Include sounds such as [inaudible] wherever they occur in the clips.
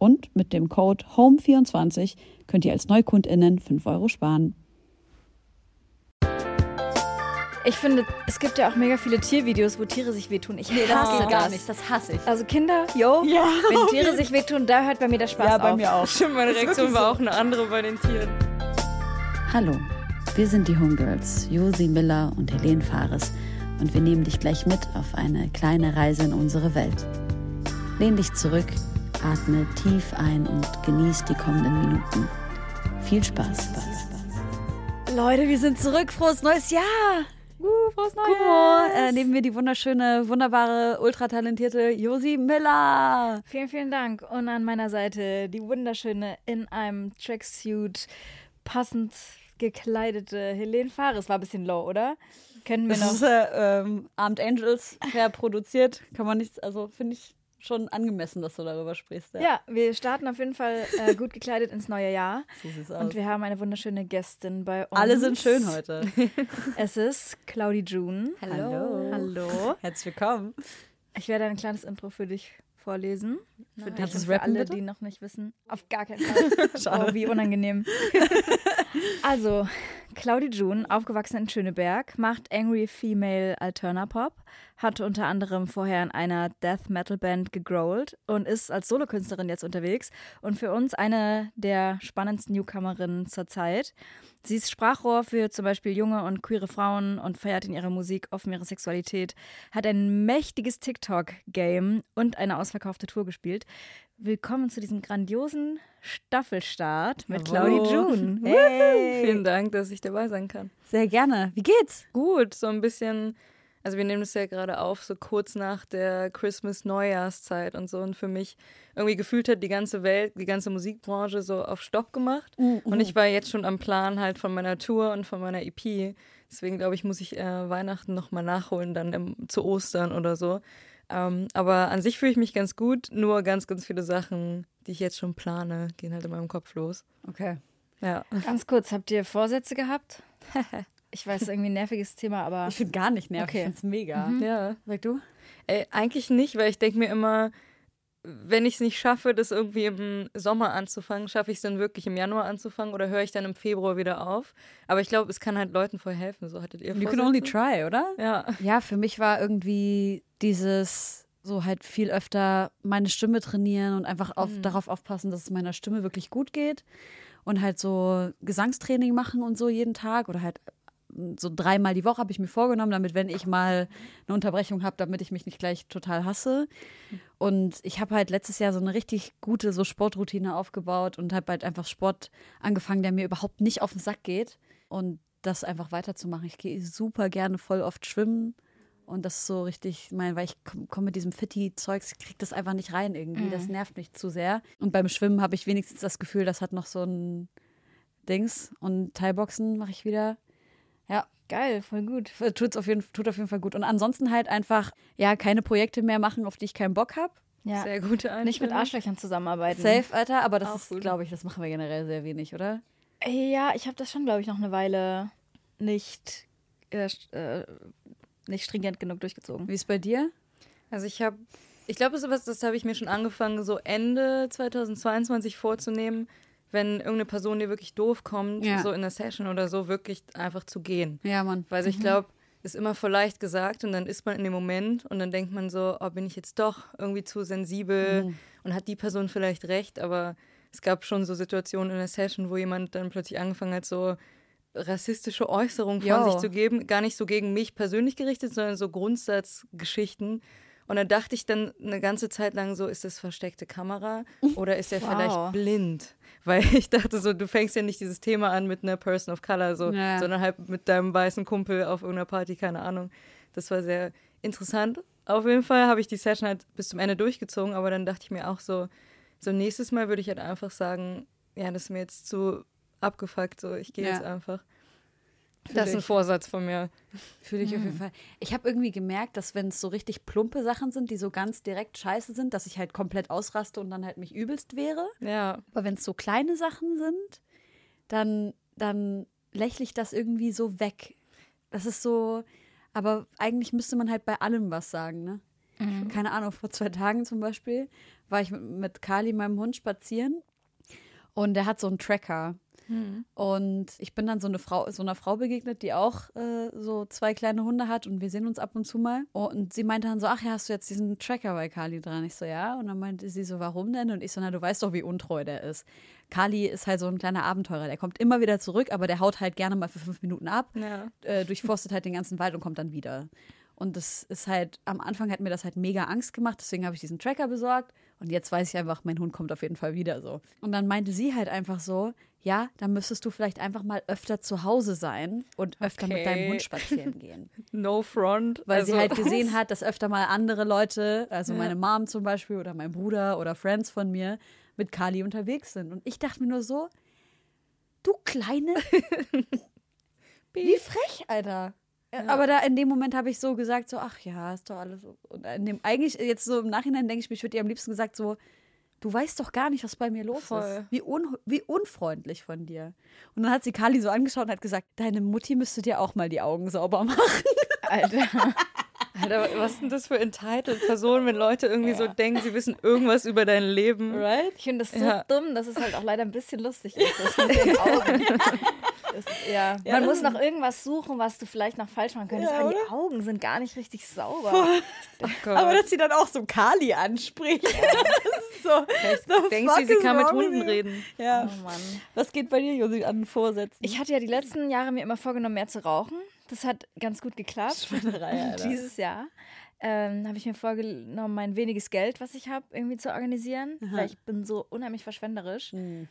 Und mit dem Code HOME24 könnt ihr als NeukundInnen 5 Euro sparen. Ich finde, es gibt ja auch mega viele Tiervideos, wo Tiere sich wehtun. Ich nee, das hasse das. gar nicht. Das hasse ich. Also Kinder, yo, Ja. wenn Tiere sich wehtun, da hört bei mir der Spaß Ja, bei auf. mir auch. [laughs] Stimmt, meine Reaktion war auch eine andere bei den Tieren. Hallo, wir sind die Homegirls, Josi Miller und Helene Fares und wir nehmen dich gleich mit auf eine kleine Reise in unsere Welt. Lehn dich zurück, atme tief ein und genieß die kommenden Minuten. Viel Spaß. Leute, wir sind zurück. Frohes neues Jahr. Uh, frohes Neues. Mal, äh, neben mir die wunderschöne, wunderbare, ultratalentierte Josi Miller. Vielen, vielen Dank. Und an meiner Seite die wunderschöne, in einem Tracksuit passend gekleidete Helene Fares. War ein bisschen low, oder? Kennen wir Das noch. ist äh, ähm, Armed Angels fair produziert. Kann man nichts, also finde ich schon angemessen, dass du darüber sprichst. Ja, wir starten auf jeden Fall äh, gut gekleidet ins neue Jahr. So sieht's aus. Und wir haben eine wunderschöne Gästin bei uns. Alle sind schön heute. [laughs] Es ist Claudi June. Hallo. Hallo. Herzlich willkommen. Ich werde ein kleines Intro für dich vorlesen. Für dich Kannst und für rappen, alle, bitte? die noch nicht wissen. Auf gar keinen [laughs] Fall. Schade. Oh, wie unangenehm. [laughs] also, Claudi June, aufgewachsen in Schöneberg, macht Angry Female Alternapop, hat unter anderem vorher in einer Death Metal Band gegrowlt und ist als Solokünstlerin jetzt unterwegs und für uns eine der spannendsten Newcomerinnen zur Zeit. Sie ist Sprachrohr für zum Beispiel junge und queere Frauen und feiert in ihrer Musik offen ihre Sexualität, hat ein mächtiges TikTok-Game und eine ausverkaufte Tour gespielt. Willkommen zu diesem grandiosen Staffelstart mit. Claudi June. Hey. Vielen Dank, dass ich dabei sein kann. Sehr gerne. Wie geht's? Gut, so ein bisschen. Also wir nehmen das ja gerade auf, so kurz nach der Christmas-Neujahrszeit und so. Und für mich irgendwie gefühlt hat die ganze Welt, die ganze Musikbranche so auf Stopp gemacht. Und ich war jetzt schon am Plan halt von meiner Tour und von meiner EP. Deswegen glaube ich, muss ich äh, Weihnachten nochmal nachholen, dann im, zu Ostern oder so. Ähm, aber an sich fühle ich mich ganz gut. Nur ganz, ganz viele Sachen, die ich jetzt schon plane, gehen halt in meinem Kopf los. Okay. Ja. Ganz kurz, habt ihr Vorsätze gehabt? [laughs] Ich weiß, irgendwie ein nerviges Thema, aber Ich finde gar nicht nervig. Okay. Ich finde es mega. Ja. Sag du? Ey, eigentlich nicht, weil ich denke mir immer, wenn ich es nicht schaffe, das irgendwie im Sommer anzufangen, schaffe ich es dann wirklich im Januar anzufangen oder höre ich dann im Februar wieder auf? Aber ich glaube, es kann halt Leuten voll helfen. So hattet ihr You can Vorsätze? only try, oder? Ja. Ja, für mich war irgendwie dieses so halt viel öfter meine Stimme trainieren und einfach auf, darauf aufpassen, dass es meiner Stimme wirklich gut geht und halt so Gesangstraining machen und so jeden Tag oder halt so dreimal die Woche habe ich mir vorgenommen, damit wenn ich mal eine Unterbrechung habe, damit ich mich nicht gleich total hasse. Und ich habe halt letztes Jahr so eine richtig gute so Sportroutine aufgebaut und habe halt einfach Sport angefangen, der mir überhaupt nicht auf den Sack geht und das einfach weiterzumachen. Ich gehe super gerne voll oft schwimmen und das ist so richtig, mein, weil ich komme komm mit diesem Fitti-Zeugs, ich krieg das einfach nicht rein irgendwie. Das nervt mich zu sehr. Und beim Schwimmen habe ich wenigstens das Gefühl, das hat noch so ein Dings. Und Thai-Boxen mache ich wieder. Ja, geil, voll gut. tut's auf jeden, tut auf jeden Fall gut. Und ansonsten halt einfach, ja, keine Projekte mehr machen, auf die ich keinen Bock habe. Ja. Sehr gute Einstellung. Nicht mit Arschlöchern zusammenarbeiten. Safe, Alter, aber das glaube ich, das machen wir generell sehr wenig, oder? Ja, ich habe das schon, glaube ich, noch eine Weile nicht, äh, äh, nicht stringent genug durchgezogen. Wie ist bei dir? Also ich habe, ich glaube, das, was, das habe ich mir schon angefangen, so Ende 2022 vorzunehmen, wenn irgendeine Person dir wirklich doof kommt, Ja. so in der Session oder so, wirklich einfach zu gehen. Ja, Mann. Weil ich glaube, ist immer voll leicht gesagt und dann ist man in dem Moment und dann denkt man so, oh, bin ich jetzt doch irgendwie zu sensibel Mhm. und hat die Person vielleicht recht, aber es gab schon so Situationen in der Session, wo jemand dann plötzlich angefangen hat, so rassistische Äußerungen von Jo. sich zu geben, gar nicht so gegen mich persönlich gerichtet, sondern so Grundsatzgeschichten. Und dann dachte ich dann eine ganze Zeit lang so, ist das versteckte Kamera oder ist er Wow. vielleicht blind? [laughs] Weil ich dachte so, du fängst ja nicht dieses Thema an mit einer Person of Color, so, Ja. sondern halt mit deinem weißen Kumpel auf irgendeiner Party, keine Ahnung. Das war sehr interessant. Auf jeden Fall habe ich die Session halt bis zum Ende durchgezogen, aber dann dachte ich mir auch so, so nächstes Mal würde ich halt einfach sagen, ja, das ist mir jetzt zu abgefuckt, so ich gehe Ja. jetzt einfach. Das ist ein. Vorsatz von mir. Fühle ich auf jeden Fall. Ich habe irgendwie gemerkt, dass wenn es so richtig plumpe Sachen sind, die so ganz direkt scheiße sind, dass ich halt komplett ausraste und dann halt mich übelst wäre. Ja, Aber wenn es so kleine Sachen sind, dann, dann lächle ich das irgendwie so weg. Das ist so, aber eigentlich müsste man halt bei allem was sagen, ne? Keine Ahnung, vor zwei Tagen zum Beispiel war ich mit, mit Kali, meinem Hund, spazieren und der hat so einen Tracker. Und ich bin dann so, eine Frau, so einer Frau begegnet, die auch äh, so zwei kleine Hunde hat und wir sehen uns ab und zu mal. Und sie meinte dann so, ach ja, hast du jetzt diesen Tracker bei Kali dran? Ich so, ja. Und dann meinte sie so, warum denn? Und ich so, na, du weißt doch, wie untreu der ist. Kali ist halt so ein kleiner Abenteurer. Der kommt immer wieder zurück, aber der haut halt gerne mal für fünf Minuten ab, ja. äh, durchforstet halt den ganzen Wald und kommt dann wieder. Und das ist halt, am Anfang hat mir das halt mega Angst gemacht, deswegen habe ich diesen Tracker besorgt. Und jetzt weiß ich einfach, mein Hund kommt auf jeden Fall wieder so. Und dann meinte sie halt einfach so, ja, dann müsstest du vielleicht einfach mal öfter zu Hause sein und öfter mit deinem Okay. Hund spazieren [laughs] gehen. No front. Weil also, sie halt gesehen hat, dass öfter mal andere Leute, also Ja. meine Mom zum Beispiel oder mein Bruder oder Friends von mir, mit Kali unterwegs sind. Und ich dachte mir nur so, du Kleine, [laughs] wie frech, Alter. Aber da in dem Moment habe ich so gesagt, so, ach ja, ist doch alles. Und in dem, eigentlich, jetzt so im Nachhinein denke ich mir, ich würde ihr am liebsten gesagt, so, du weißt doch gar nicht, was bei mir los Voll. ist. Wie, un, wie unfreundlich von dir. Und dann hat sie Kali so angeschaut und hat gesagt, deine Mutti müsste dir auch mal die Augen sauber [laughs] machen. Alter. Alter, was sind das für entitled Personen, wenn Leute irgendwie so denken, sie wissen irgendwas über dein Leben? Right? Ich finde das so Ja. dumm, dass es halt auch leider ein bisschen lustig ist. Das, [laughs] ja. Ja, Man muss noch irgendwas suchen, was du vielleicht noch falsch machen könntest. Ja, aber die? Augen sind gar nicht richtig sauber. Oh. Aber dass sie dann auch so Kali anspricht. [laughs] [laughs] so. Denkst du, sie kann mit Hunden reden? Ja. Oh Mann. Was geht bei dir, Josi, an Vorsätzen? Ich hatte ja die letzten Jahre mir immer vorgenommen, mehr zu rauchen. Das hat ganz gut geklappt. [laughs] Alter. Dieses Jahr ähm, habe ich mir vorgenommen, mein weniges Geld, was ich habe, irgendwie zu organisieren. Weil ich bin so unheimlich verschwenderisch. Hm.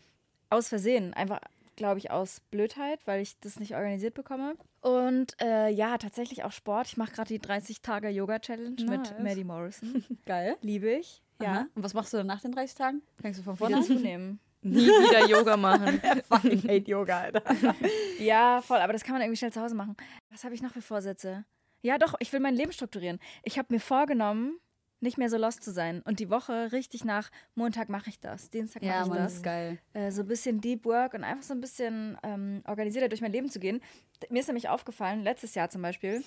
Aus Versehen. Einfach, glaube ich, aus Blödheit, weil ich das nicht organisiert bekomme. Und äh, ja, tatsächlich auch Sport. Ich mache gerade die 30-Tage-Yoga-Challenge Nice. mit Maddie Morrison. [laughs] Geil. Liebe ich. Ja. Ja. Und was machst du dann nach den 30 Tagen? Fängst du von Wieder vorne an? zunehmen. Nie wieder Yoga machen. [laughs] Fucking hate Yoga, Alter. [laughs] Ja, voll, aber das kann man irgendwie schnell zu Hause machen. Was habe ich noch für Vorsätze? Ja, doch, ich will mein Leben strukturieren. Ich habe mir vorgenommen, nicht mehr so lost zu sein. Und die Woche richtig nach Montag mache ich das, Dienstag mache Ja, ich Mann, das. ist geil. Äh, so ein bisschen Deep Work und einfach so ein bisschen ähm, organisierter durch mein Leben zu gehen. Mir ist nämlich aufgefallen, letztes Jahr zum Beispiel,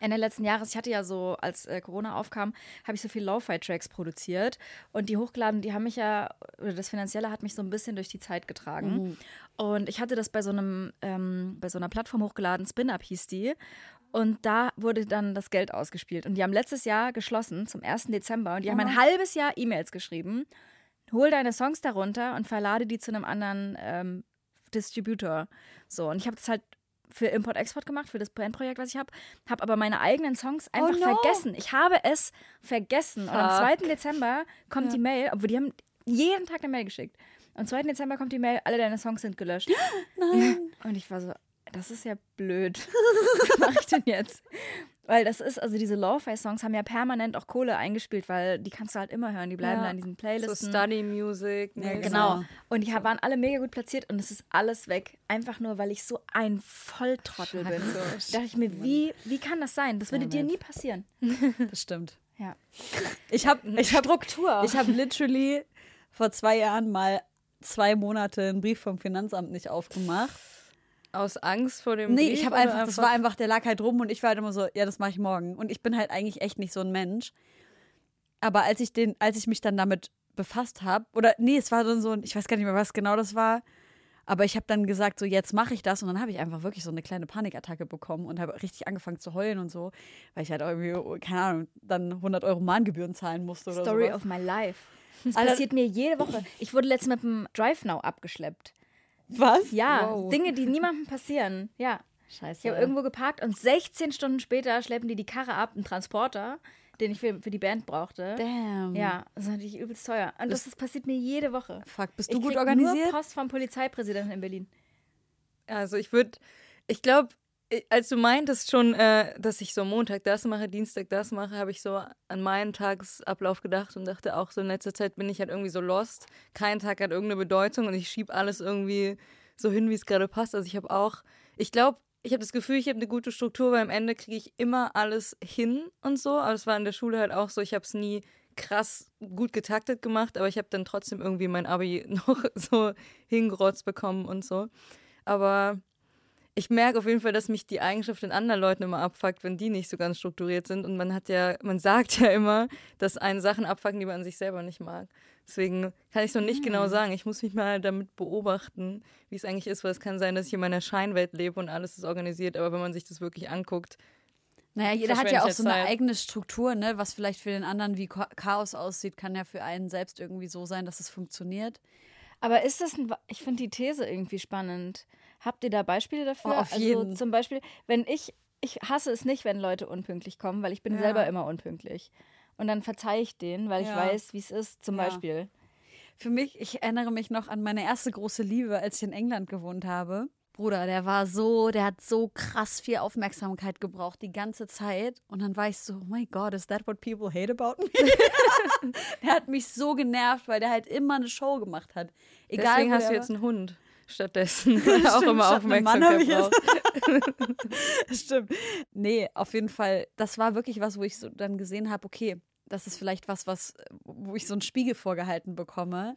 Ende letzten Jahres, ich hatte ja so, als äh, Corona aufkam, habe ich so viel Lo-Fi-Tracks produziert und die hochgeladen, die haben mich ja, oder das Finanzielle hat mich so ein bisschen durch die Zeit getragen. Und ich hatte das bei so einem, ähm, bei so einer Plattform hochgeladen, Spin-Up hieß die. Und da wurde dann das Geld ausgespielt. Und die haben letztes Jahr geschlossen, zum 1. Dezember. Und die haben ein halbes Jahr E-Mails geschrieben. Hol deine Songs darunter und verlade die zu einem anderen ähm, Distributor. So, und ich habe das halt für Import-Export gemacht, für das Bandprojekt, was ich habe. Habe aber meine eigenen Songs einfach no. vergessen. Ich habe es vergessen. Und am 2. Dezember kommt die Mail, obwohl die haben jeden Tag eine Mail geschickt. Am 2. Dezember kommt die Mail, alle deine Songs sind gelöscht. [gasps] Nein. Und ich war so, das ist ja blöd. [laughs] Was mache ich denn jetzt? Weil das ist, also diese Lo-Fi-Songs haben ja permanent auch Kohle eingespielt, weil die kannst du halt immer hören. Die bleiben Ja. da in diesen So Playlisten. Study Music. Ja, ne, genau. Und die waren alle mega gut platziert und es ist alles weg. Einfach nur, weil ich so ein Volltrottel bin. Da dachte ich mir, wie, wie kann das sein? Das würde Ja, dir nie passieren. [laughs] Das stimmt. Ja. Ich habe ich hab, Struktur. ich hab literally vor zwei Jahren mal zwei Monate einen Brief vom Finanzamt nicht aufgemacht. Aus Angst vor dem Nee, Brief ich habe oder einfach, das war einfach, der lag halt rum und ich war halt immer so, ja, das mache ich morgen. Und ich bin halt eigentlich echt nicht so ein Mensch. Aber als ich den, als ich mich dann damit befasst habe, oder nee, es war dann so ein, ich weiß gar nicht mehr, was genau das war, Aber ich habe dann gesagt, so jetzt mache ich das und dann habe ich einfach wirklich so eine kleine Panikattacke bekommen und habe richtig angefangen zu heulen und so, weil ich halt irgendwie, oh, keine Ahnung, dann 100 Euro Mahngebühren zahlen musste oder Story sowas. of my life. Das passiert mir jede Woche. Ich wurde letztens mit dem Drive Now abgeschleppt. Was? Ja, Wow. Dinge, die niemandem passieren. Ja. Scheiße. Ich habe irgendwo geparkt und 16 Stunden später schleppen die die Karre ab, einen Transporter, den ich für, für die Band brauchte. Damn. Ja, das ist natürlich übelst teuer. Und das, das passiert mir jede Woche. Fuck, bist Ich du gut krieg organisiert? Nur Post vom Polizeipräsidenten in Berlin. Also ich würde, ich glaube, als du meintest schon, äh, dass ich so Montag das mache, Dienstag das mache, habe ich so an meinen Tagesablauf gedacht und dachte auch so in letzter Zeit bin ich halt irgendwie so lost. Kein Tag hat irgendeine Bedeutung und ich schiebe alles irgendwie so hin, wie es gerade passt. Also ich habe auch, ich glaube, ich habe das Gefühl, ich habe eine gute Struktur, weil am Ende kriege ich immer alles hin und so. Aber es war in der Schule halt auch so, ich habe es nie krass gut getaktet gemacht, aber ich habe dann trotzdem irgendwie mein Abi [laughs] noch so hingerotzt bekommen und so. Aber ich merke auf jeden Fall, dass mich die Eigenschaft in anderen Leuten immer abfuckt, wenn die nicht so ganz strukturiert sind. Und man hat ja, man sagt ja immer, dass einen Sachen abfucken, die man an sich selber nicht mag. Deswegen kann ich es noch nicht genau sagen. Ich muss mich mal damit beobachten, wie es eigentlich ist, weil es kann sein, dass ich in meiner Scheinwelt lebe und alles ist organisiert, aber wenn man sich das wirklich anguckt, Naja, jeder hat ja auch so eine Zeit. eigene Struktur, ne? Was vielleicht für den anderen wie Cha- Chaos aussieht, kann ja für einen selbst irgendwie so sein, dass es funktioniert. Aber ist das ein, ich finde die These irgendwie spannend. Habt ihr da Beispiele dafür? Oh, auf also jeden. zum Beispiel, wenn ich, ich hasse es nicht, wenn Leute unpünktlich kommen, weil ich bin Ja. selber immer unpünktlich. Und dann verzeihe ich denen, weil ich Ja. weiß, wie es ist, zum Ja. Beispiel. Für mich, ich erinnere mich noch an meine erste große Liebe, als ich in England gewohnt habe. Bruder, der war so, der hat so krass viel Aufmerksamkeit gebraucht die ganze Zeit. Und dann war ich so, oh my God, is that what people hate about me? [laughs] der hat mich so genervt, weil der halt immer eine Show gemacht hat. Egal, deswegen hast du jetzt einen Hund stattdessen, [laughs] der auch immer Aufmerksamkeit braucht. [laughs] Stimmt. Nee, auf jeden Fall, das war wirklich was, wo ich so dann gesehen habe, okay, das ist vielleicht was, was, wo ich so einen Spiegel vorgehalten bekomme.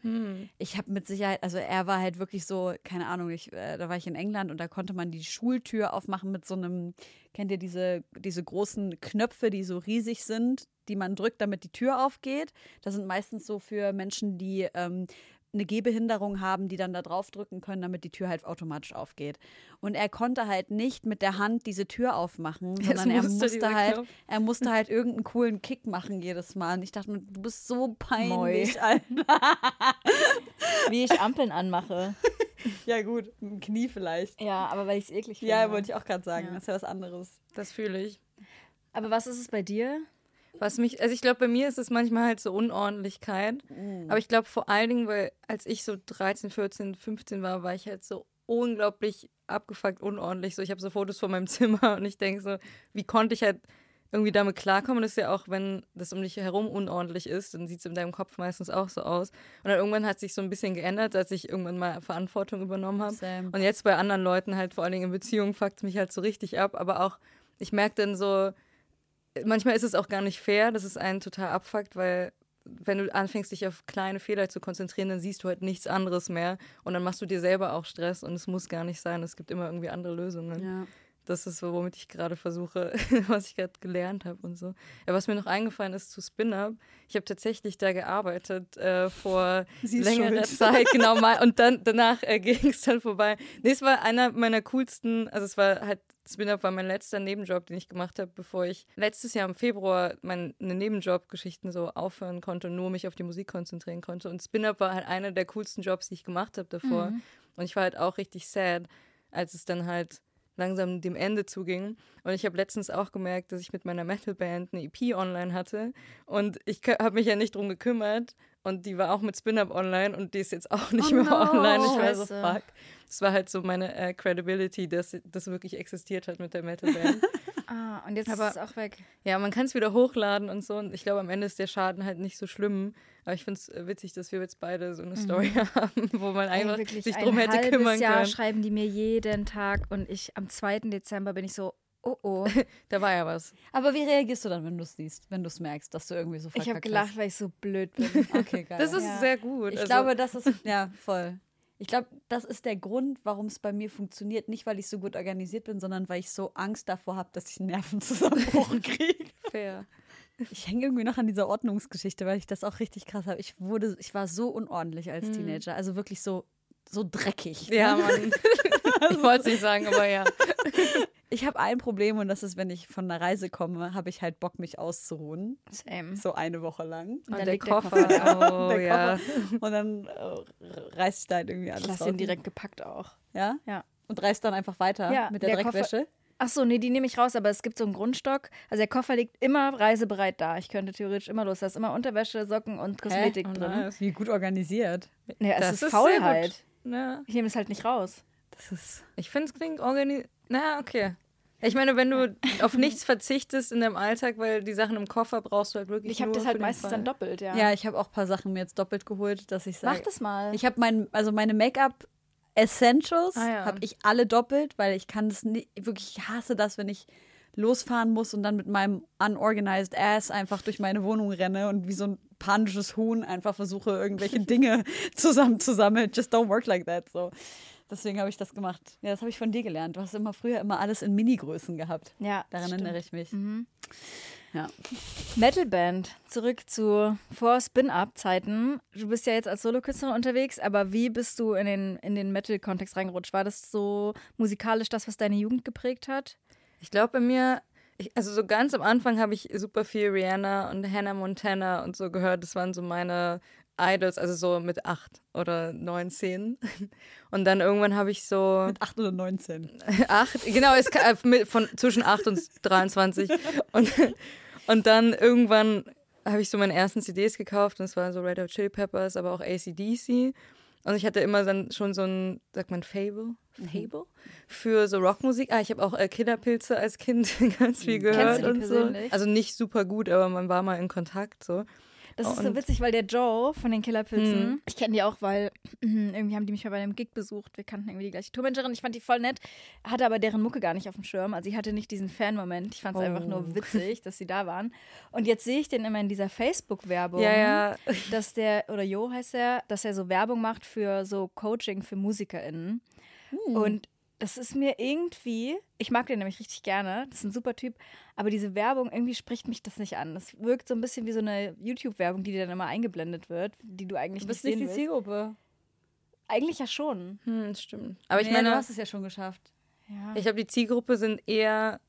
Ich habe mit Sicherheit, also er war halt wirklich so, keine Ahnung, ich, äh, da war ich in England und da konnte man die Schultür aufmachen mit so einem, kennt ihr diese, diese großen Knöpfe, die so riesig sind, die man drückt, damit die Tür aufgeht. Das sind meistens so für Menschen, die ähm, eine Gehbehinderung haben, die dann da drauf drücken können, damit die Tür halt automatisch aufgeht. Und er konnte halt nicht mit der Hand diese Tür aufmachen, [laughs] sondern er musste musste dieser halt, Knopf. er musste halt irgendeinen coolen Kick machen jedes Mal. Und ich dachte mir, du bist so peinlich. [laughs] Alter. Wie ich Ampeln anmache. [laughs] Ja, gut, dem Knie vielleicht. Ja, aber weil ich es eklig finde. Ja, wollte ich auch gerade sagen. Ja. Das ist ja was anderes. Das fühle ich. Aber was ist es bei dir? Was mich, also ich glaube, bei mir ist es manchmal halt so Unordentlichkeit. Aber ich glaube vor allen Dingen, weil als ich so 13, 14, 15 war, war ich halt so unglaublich abgefuckt unordentlich. So, ich habe so Fotos von meinem [laughs] Zimmer und ich denke so, wie konnte ich halt irgendwie damit klarkommen? Das ist ja auch, wenn das um dich herum unordentlich ist, dann sieht es in deinem Kopf meistens auch so aus. Und dann irgendwann hat sich so ein bisschen geändert, als ich irgendwann mal Verantwortung übernommen habe. Und jetzt bei anderen Leuten halt, vor allen Dingen in Beziehungen, fuckt es mich halt so richtig ab. Aber auch, ich merke dann so, manchmal ist es auch gar nicht fair, dass es einen total abfuckt, weil wenn du anfängst, dich auf kleine Fehler zu konzentrieren, dann siehst du halt nichts anderes mehr und dann machst du dir selber auch Stress und es muss gar nicht sein. Es gibt immer irgendwie andere Lösungen. Ja. Das ist so, womit ich gerade versuche, [laughs] was ich gerade gelernt habe und so. Ja, was mir noch eingefallen ist zu Spin-Up, ich habe tatsächlich da gearbeitet äh, vor längerer schuld. Zeit, [laughs] genau mal. Und dann danach äh, [laughs] ging es dann vorbei. Nee, es war einer meiner coolsten, also es war halt, Spin-Up war mein letzter Nebenjob, den ich gemacht habe, bevor ich letztes Jahr im Februar meine Nebenjob-Geschichten so aufhören konnte und nur mich auf die Musik konzentrieren konnte. Und Spin-Up war halt einer der coolsten Jobs, die ich gemacht habe davor. Und ich war halt auch richtig sad, als es dann halt langsam dem Ende zuging. Und ich habe letztens auch gemerkt, dass ich mit meiner Metalband eine EP online hatte. Und ich habe mich ja nicht drum gekümmert. Und die war auch mit Spin-Up online und die ist jetzt auch [laughs] nicht Oh mehr no, online. Ich war so, fuck. Das war halt so meine äh, Credibility, dass das wirklich existiert hat mit der Metalband. [laughs] Ah, und jetzt Aber- ist es auch weg. ja, man kann es wieder hochladen und so. Und ich glaube, am Ende ist der Schaden halt nicht so schlimm. Aber ich finde es witzig, dass wir jetzt beide so eine Story [laughs] haben, wo man einfach Ey, sich ein drum hätte halbes kümmern Jahr können. schreiben die mir jeden Tag und ich am 2. Dezember bin ich so, oh oh. [laughs] Da war ja was. Aber wie reagierst du dann, wenn du es siehst, wenn du es merkst, dass du irgendwie so Ich verkackt habe gelacht, weil ich so blöd bin. hast? Okay, geil. Das ist Ja. sehr gut. Ich Also- glaube, das ist, ja, voll. Ich glaube, das ist der Grund, warum es bei mir funktioniert. Nicht, weil ich so gut organisiert bin, sondern weil ich so Angst davor habe, dass ich einen Nervenzusammenbruch [laughs] kriege. fair. Ich hänge irgendwie noch an dieser Ordnungsgeschichte, weil ich das auch richtig krass habe. Ich wurde, ich war so unordentlich als Teenager. Also wirklich so, so dreckig. Ja, [laughs] Mann. ich wollte es nicht sagen, aber ja. [laughs] Ich habe ein Problem und das ist, wenn ich von einer Reise komme, habe ich halt Bock, mich auszuruhen. Same. So eine Woche lang. Und Und dann der liegt der Koffer, Koffer. [laughs] oh Der ja. Und dann äh, reiß ich da halt irgendwie alles Ich lasse raus. den direkt gepackt auch. Ja? Ja. Und reiß dann einfach weiter Ja, mit der, der Koffer- Dreckwäsche. Ach so, nee, die nehme ich raus, aber es gibt so einen Grundstock. Also der Koffer liegt immer reisebereit da. Ich könnte theoretisch immer los. Da ist immer Unterwäsche, Socken und Kosmetik Oh, drin. nice. Wie gut organisiert. Nee, es Das ist, ist sehr Faulheit. Ja. Ich nehme es halt nicht raus. Das ist. Ich finde, es klingt organisiert. Na, okay. Ich meine, wenn du [laughs] auf nichts verzichtest in deinem Alltag, weil die Sachen im Koffer brauchst du halt wirklich Ich habe das halt meistens Fall. dann doppelt, ja. Ja, ich habe auch ein paar Sachen mir jetzt doppelt geholt, dass ich sage. Mach das mal. Ich habe mein, also meine Make-up Essentials Ah, ja. habe ich alle doppelt, weil ich kann das nicht, wirklich ich hasse das, wenn ich losfahren muss und dann mit meinem unorganized Ass einfach durch meine Wohnung renne und wie so ein panisches Huhn einfach versuche, irgendwelche [laughs] Dinge zusammenzusammeln. Just don't work like that. So. Deswegen habe ich das gemacht. Ja, das habe ich von dir gelernt. Du hast immer früher immer alles in Mini-Größen gehabt. ja, Daran stimmt. erinnere ich mich. Ja. Metalband, zurück zu vor Spin-Up-Zeiten. Du bist ja jetzt als Solokünstlerin unterwegs, aber wie bist du in den, in den Metal-Kontext reingerutscht? War das so musikalisch das, was deine Jugend geprägt hat? Ich glaube bei mir, ich, also so ganz am Anfang habe ich super viel Rihanna und Hannah Montana und so gehört. Das waren so meine Idols, also so mit acht oder neun, zehn. [laughs] Und dann irgendwann habe ich so Mit 8 oder 19. [laughs] acht, genau, es äh, von zwischen 8 und 23. Und, und dann irgendwann habe ich so meine ersten CDs gekauft und es waren so Red Hot Chili Peppers, aber auch ACDC. Und ich hatte immer dann schon so ein, sagt man Fable? Fable? Für so Rockmusik. Ah, ich habe auch äh, Killerpilze als Kind [laughs] ganz viel gehört und so. persönlich? Also nicht super gut, aber man war mal in Kontakt so. Das ist so Und- Hm. witzig, weil der Joe von den Killerpilzen, ich kenne die auch, weil [clears throat] irgendwie haben die mich mal bei einem Gig besucht. Wir kannten irgendwie die gleiche Tourmanagerin. Ich fand die voll nett, hatte aber deren Mucke gar nicht auf dem Schirm. Also ich hatte nicht diesen Fan-Moment. Ich fand es einfach Oh. nur witzig, dass sie da waren. Und jetzt sehe ich den immer in dieser Facebook-Werbung. Ja, ja. dass der, oder Jo heißt er, dass er so Werbung macht für so Coaching für MusikerInnen. Und das ist mir irgendwie, ich mag den nämlich richtig gerne, das ist ein super Typ, aber diese Werbung, irgendwie spricht mich das nicht an. Das wirkt so ein bisschen wie so eine YouTube-Werbung, die dir dann immer eingeblendet wird, die du eigentlich Du bist nicht nicht die. Zielgruppe. Eigentlich ja schon. Hm, stimmt. Aber ich Nee, meine, du hast es ja schon geschafft. Ja. Ich glaube, die Zielgruppe sind eher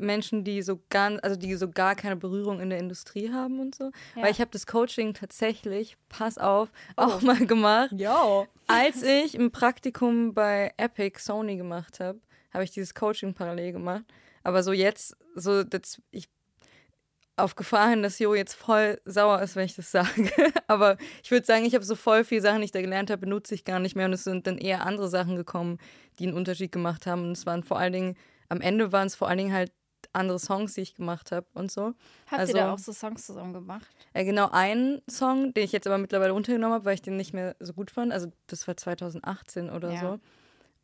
Menschen, die so gar, also die so gar keine Berührung in der Industrie haben und so. Ja. Weil ich habe das Coaching tatsächlich, pass auf, Oh. auch mal gemacht. Ja. Als ich ein Praktikum bei Epic Sony gemacht habe, habe ich dieses Coaching parallel gemacht. Aber so jetzt, so das, ich auf Gefahr hin, dass Jo jetzt voll sauer ist, wenn ich das [laughs] sage. Aber ich würde sagen, ich habe so voll viele Sachen, die ich da gelernt habe, benutze ich gar nicht mehr. Und es sind dann eher andere Sachen gekommen, die einen Unterschied gemacht haben. Und es waren vor allen Dingen, am Ende waren es vor allen Dingen halt andere Songs, die ich gemacht habe und so. Habt also- ihr da auch so Songs zusammen gemacht? Äh, genau einen Song, den ich jetzt aber mittlerweile runtergenommen habe, weil ich den nicht mehr so gut fand. Also das war 2018 oder Ja. so.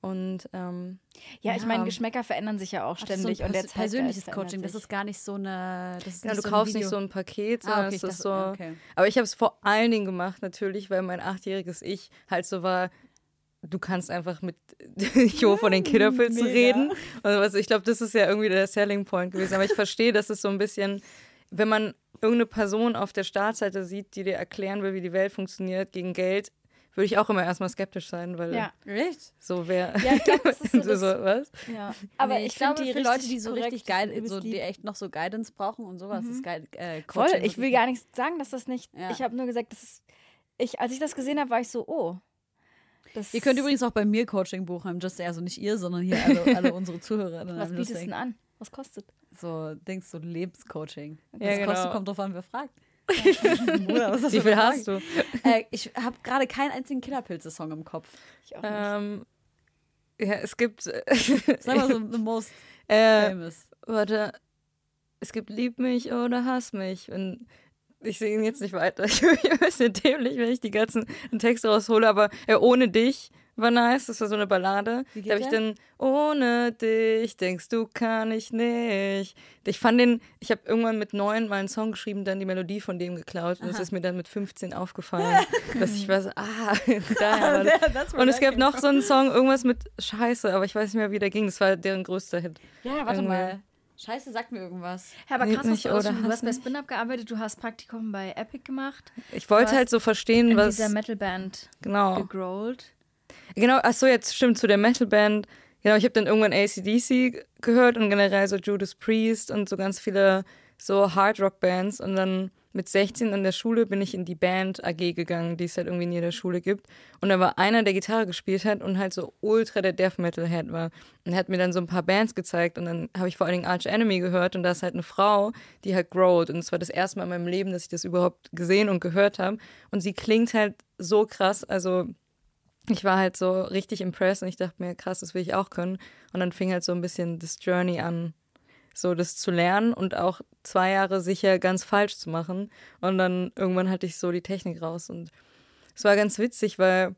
Und ähm, Ja, ich Ja. meine, Geschmäcker verändern sich ja auch so ständig ein und Zeitgeist persönliches Coaching. Das ist gar nicht so eine. Das ist ja, nicht du so kaufst ein nicht so ein Paket, sondern Ah, okay, es ich ist dachte- so. okay. Aber ich habe es vor allen Dingen gemacht, natürlich, weil mein achtjähriges Ich halt so war. Du kannst einfach mit [laughs] Jo von den Killerpilzen Mega. reden. Also, ich glaube, das ist ja irgendwie der Selling Point gewesen. Aber ich verstehe, dass es so ein bisschen, wenn man irgendeine Person auf der Startseite sieht, die dir erklären will, wie die Welt funktioniert, gegen Geld, würde ich auch immer erstmal skeptisch sein, weil Ja. So wäre. Ja, ich glaube, das [laughs] ist so so, das, so, was? ja. Aber Nee, ich, glaube, finde die für Leute, die so korrekt, richtig geil, so, die echt noch so Guidance brauchen und sowas, ist geil. Äh, Voll, ich will gar nicht sagen, dass das nicht. Ja. Ich habe nur gesagt, das ist. Ich, als ich das gesehen habe, war ich so, oh. Das Ihr könnt übrigens auch bei mir Coaching buchen, just also nicht ihr, sondern hier alle, [laughs] alle unsere Zuhörer. Was bietest du denn an? Was kostet? So Dings, so Lebenscoaching. Ja, Was genau. kostet, kommt drauf an, wer fragt. [laughs] Bruder, Wie viel hast du? Äh, ich habe gerade keinen einzigen Killerpilze-Song im Kopf. Ich auch nicht. Ähm, ja, es gibt. [laughs] Sag mal so the most äh, famous. warte. Es gibt Lieb mich oder Hass mich. Und ich singe jetzt nicht weiter. [laughs] Ich bin ein bisschen dämlich, wenn ich die ganzen Texte raushole. Aber äh, ohne dich war nice. Das war so eine Ballade. Da habe ich dann ohne dich denkst du kann ich nicht. Ich fand den. Ich habe irgendwann mit neun mal einen Song geschrieben, dann die Melodie von dem geklaut. Und es ist mir dann mit 15 aufgefallen, [laughs] dass ich was. Ah, daher war das. Und es gab noch so einen Song, irgendwas mit Scheiße, aber ich weiß nicht mehr, wie der ging. Das war deren größter Hit. Ja, warte Irgendwie. mal. Scheiße, sag mir irgendwas. Ja, aber krass, was mich du, oder schon, du hast bei? Spin-Up gearbeitet, du hast Praktikum bei Epic gemacht, Ich wollte halt so verstehen, in was. dieser Metalband Genau. gegrollt. Genau, ach so, jetzt stimmt zu der Metalband. Genau, ich habe dann irgendwann ACDC gehört und generell so Judas Priest und so ganz viele so Hard Rock Bands und dann mit 16 in der Schule bin ich in die Band AG gegangen, die es halt irgendwie in jeder Schule gibt. Und da war einer, der Gitarre gespielt hat und halt so ultra der Death Metal Head war. Und er hat mir dann so ein paar Bands gezeigt und dann habe ich vor allen Dingen Arch Enemy gehört und da ist halt eine Frau, die halt growt. Und es war das erste Mal in meinem Leben, dass ich das überhaupt gesehen und gehört habe. Und sie klingt halt so krass. Also ich war halt so richtig impressed und ich dachte mir, krass, das will ich auch können. Und dann fing halt so ein bisschen das Journey an, so das zu lernen und auch zwei Jahre sicher ganz falsch zu machen. Und dann irgendwann hatte ich so die Technik raus. Und es war ganz witzig, weil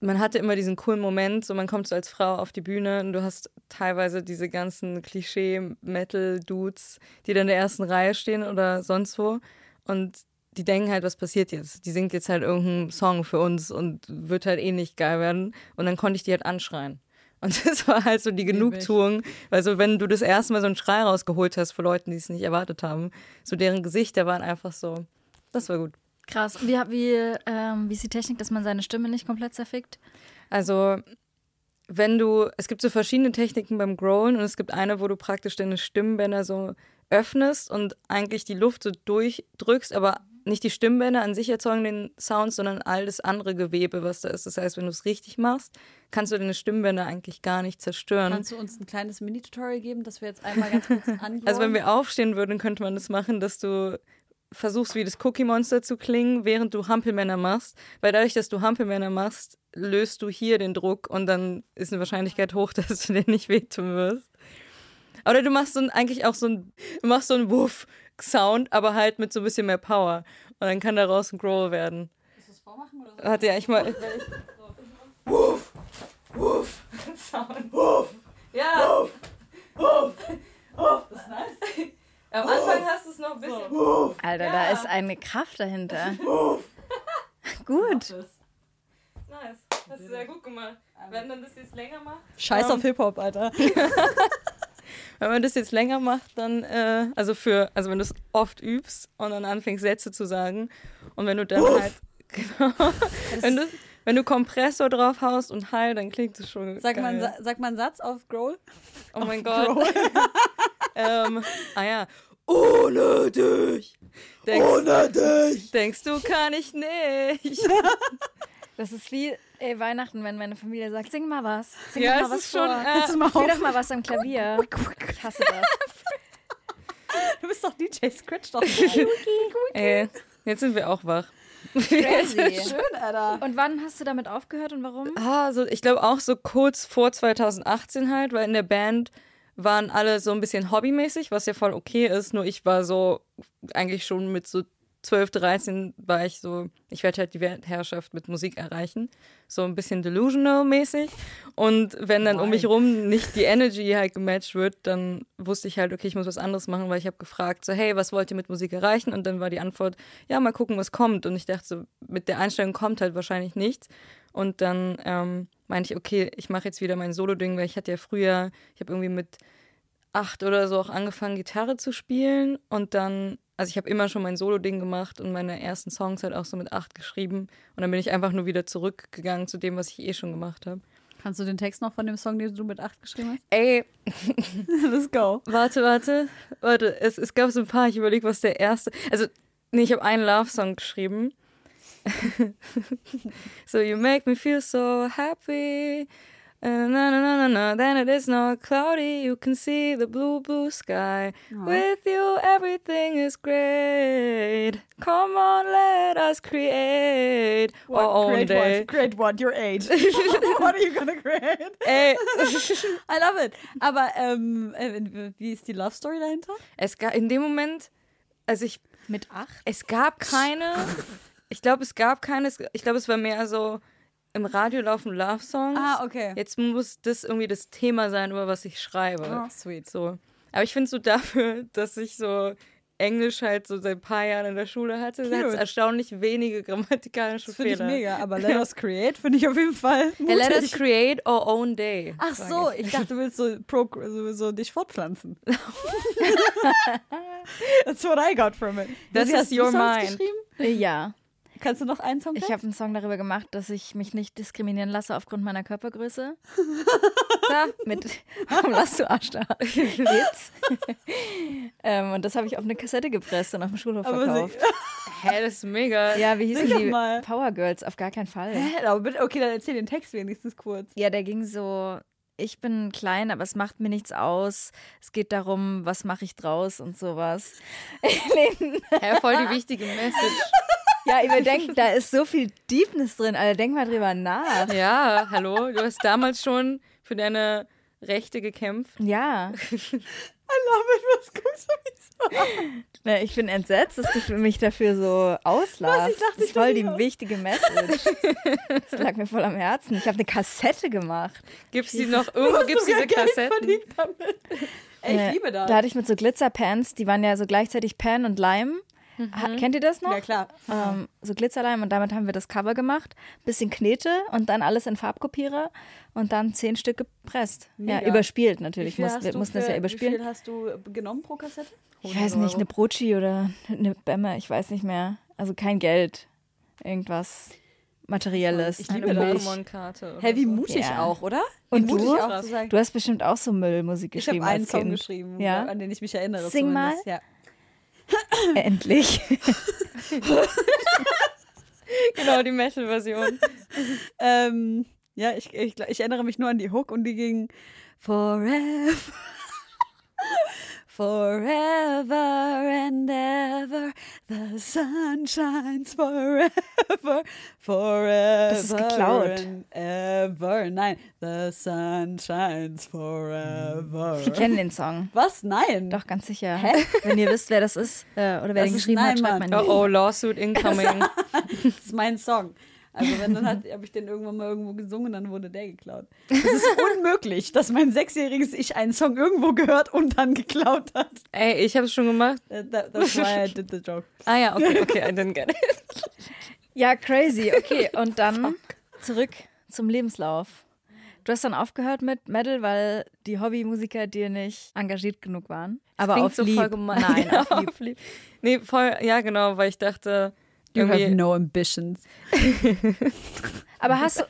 man hatte immer diesen coolen Moment, so man kommt so als Frau auf die Bühne und du hast teilweise diese ganzen Klischee-Metal-Dudes, die dann in der ersten Reihe stehen oder sonst wo. Und die denken halt, was passiert jetzt? Die singt jetzt halt irgendeinen Song für uns und wird halt eh nicht geil werden. Und dann konnte ich die halt anschreien. Und [laughs] das war halt so die Genugtuung, weil so, wenn du das erste Mal so einen Schrei rausgeholt hast für Leute, die es nicht erwartet haben, so deren Gesichter waren einfach so, das war gut. Krass. Wie, wie, ähm, wie ist die Technik, dass man seine Stimme nicht komplett zerfickt? Also, wenn du, es gibt so verschiedene Techniken beim Growlen und es gibt eine, wo du praktisch deine Stimmbänder so öffnest und eigentlich die Luft so durchdrückst, aber nicht die Stimmbänder an sich erzeugen den Sound, sondern all das andere Gewebe, was da ist. Das heißt, wenn du es richtig machst, kannst du deine Stimmbänder eigentlich gar nicht zerstören. Kannst du uns ein kleines Mini-Tutorial geben, dass wir jetzt einmal ganz kurz [laughs] angehen? Also wenn wir aufstehen würden, könnte man das machen, dass du versuchst, wie das Cookie Monster zu klingen, während du Hampelmänner machst. Weil dadurch, dass du Hampelmänner machst, löst du hier den Druck und dann ist eine Wahrscheinlichkeit hoch, [laughs] dass du dir nicht wehtun wirst. Oder du machst so ein, eigentlich auch so ein, machst so ein Wuff, Sound, aber halt mit so ein bisschen mehr Power. Und dann kann daraus ein Growl werden. Du das vormachen oder so? Hat ja ich mal. Wuff! Wuff! Sound. Wuff! Ja! Wuff! Wuff! Wuff! Das ist nice. Am Anfang hast du es noch ein bisschen. Wuff. Alter, ja. da ist eine Kraft dahinter. [laughs] Wuff! gut. Nice. Hast du sehr gut gemacht. Wenn man das jetzt länger macht. Scheiß um, auf Hip-Hop, Alter. [laughs] wenn man das jetzt länger macht, dann, äh, also für, also wenn du es oft übst und dann anfängst, Sätze zu sagen und wenn du dann Uff. halt, [laughs] genau, wenn du, wenn du Kompressor drauf haust und Heil, dann klingt es schon Sag geil. mal, sag mal einen Satz auf Growl. Oh mein Gott. [laughs] ähm, ah ja. Ohne dich. Denkst, Ohne dich. Denkst du, kann ich nicht. [laughs] Das ist wie ey, Weihnachten, wenn meine Familie sagt, sing mal was. Sing ja, mal was ist vor. Schon, äh, mal Spiel doch mal was am Klavier. Ich hasse das. [laughs] Du bist doch DJ Scratch doch. [laughs] ey, jetzt sind wir auch wach. Crazy. [laughs] Schön, Alter. Und wann hast du damit aufgehört und warum? Ah, so, ich glaube auch so kurz vor 2018 halt, weil in der Band waren alle so ein bisschen hobbymäßig, was ja voll okay ist. Nur ich war so eigentlich schon mit so 12, 13 war ich so, ich werde halt die Weltherrschaft mit Musik erreichen. So ein bisschen delusional-mäßig. Und wenn dann Nein. um mich rum nicht die Energy halt gematcht wird, dann wusste ich halt, okay, ich muss was anderes machen, weil ich habe gefragt, so, hey, was wollt ihr mit Musik erreichen? Und dann war die Antwort, ja, mal gucken, was kommt. Und ich dachte so, mit der Einstellung kommt halt wahrscheinlich nichts. Und dann ähm, meinte ich, okay, ich mache jetzt wieder mein Solo-Ding, weil ich hatte ja früher, ich habe irgendwie mit acht oder so auch angefangen, Gitarre zu spielen. Und dann also ich habe immer schon mein Solo-Ding gemacht und meine ersten Songs halt auch so mit acht geschrieben. Und dann bin ich einfach nur wieder zurückgegangen zu dem, was ich eh schon gemacht habe. Kannst du den Text noch von dem Song, den du mit acht geschrieben hast? Ey. [laughs] Let's go. Warte, warte. Warte, es, es gab so ein paar. Ich überlege, was der erste. Also, nee, ich habe einen Love-Song geschrieben. [laughs] so, you make me feel so happy. Uh, na, na, na, na, then it is not cloudy. You can see the blue, blue sky. Aww. With you, everything is great. Come on, let us create what, our own create day. What? Create what? Your age. [laughs] [laughs] what are you gonna create? [laughs] Ey. I love it. Aber ähm, äh, wie ist die Love Story dahinter? Es gab in dem Moment, also ich mit acht. Es gab keine. ich glaube, es gab keine. Ich glaube, es war mehr so im Radio laufen Love-Songs. Ah, okay. Jetzt muss das irgendwie das Thema sein, über was ich schreibe. Oh, sweet. So. Aber ich finde so dafür, [laughs] dass ich so Englisch halt so seit ein paar Jahren in der Schule hatte, hat es erstaunlich wenige grammatikalische das Fehler. Finde ich mega, aber [laughs] Let Us Create finde ich auf jeden Fall mutig. Yeah, let Us Create our own day. Ach so, ich. ich. dachte, du willst so, pro, so, so dich fortpflanzen. [laughs] That's what I got from it. That's is your mind. Ja. Kannst du noch einen Song? Ich habe einen Song darüber gemacht, dass ich mich nicht diskriminieren lasse aufgrund meiner Körpergröße. [laughs] da, mit Warum lachst du Arsch da? [laughs] Witz. ähm, und das habe ich auf eine Kassette gepresst und auf dem Schulhof Aber verkauft. [laughs] Hä, das ist mega. Ja, wie hießen die? mal. Power Girls, auf gar keinen Fall. Hä? Aber bitte, okay, dann erzähl den Text wenigstens kurz. Ja, der ging so, ich bin klein, aber es macht mir nichts aus. Es geht darum, was mache ich draus und sowas. Hä, voll die wichtige Message. Ja, ihr denkt, da ist so viel Deepness drin, Alter, denk mal drüber nach. Ja, hallo, du hast damals schon für deine Rechte gekämpft. Ja, I love it, was guckst du mich so an? ne, ich bin entsetzt, dass du für mich dafür so auslachst. ich dachte, das ich ist voll die auch- wichtige Message. Das lag mir voll am Herzen. Ich habe eine Kassette gemacht. Gibt's die noch irgendwo? Gibt's sogar diese Kassetten? verdient damit. Ey, ich Äh, liebe das. Da hatte ich mit so Glitzerpants, die waren ja so gleichzeitig Pan und Lime. Ha- Kennt ihr das noch? ja, klar. ähm, so Glitzerleim und damit haben wir das Cover gemacht. Bisschen Knete und dann alles in Farbkopierer und dann zehn Stück gepresst. Ja, Mega. überspielt Wie natürlich. Muss, wir mussten das für- ja Wie überspielen. viel hast du genommen pro Kassette? Ich weiß nicht, eine Brotschi oder eine Bämme, ich weiß nicht mehr. Also kein Geld. Irgendwas Materielles. Ich Eine liebe das. Pokémon-Karte. Hä, wie so. mutig Ja. auch, oder? Und wie mutig du? auch zu sagen. Du hast bestimmt auch so Müllmusik Ich habe geschrieben einen als Song Kind. geschrieben, Ja? an den ich mich erinnere. Sing mal. zumindest. Ja. [laughs] Endlich. Genau, die Metal-Version. Ähm, ja, ich, ich, ich erinnere mich nur an die Hook und die ging Forever. Forever and ever, the sun shines forever, forever Das ist geklaut. and ever. Nein, the sun shines forever. Ich kenne den Song. Was? Nein. Doch, ganz sicher. Wenn ihr wisst, wer das ist äh, oder wer Das den geschrieben nein, hat, schreibt mal Oh, oh, Lawsuit [laughs] incoming. Das ist mein Song. Also wenn dann [laughs] habe ich den irgendwann mal irgendwo gesungen, dann wurde der geklaut. Es ist unmöglich, dass mein sechsjähriges Ich einen Song irgendwo gehört und dann geklaut hat. Ey, ich hab's schon gemacht. That, that, that's why I did the joke. Ah ja, okay, okay, I didn't get it. [laughs] Ja, crazy. Okay, und dann zurück zum Lebenslauf. Du hast dann aufgehört mit Metal, weil die Hobbymusiker dir nicht engagiert genug waren. Aber auf so lieb. voll gemein. Nein, [laughs] Ja, auf lieb. Nee, voll, ja genau, weil ich dachte, You irgendwie, have no ambitions. [laughs] Aber hast du,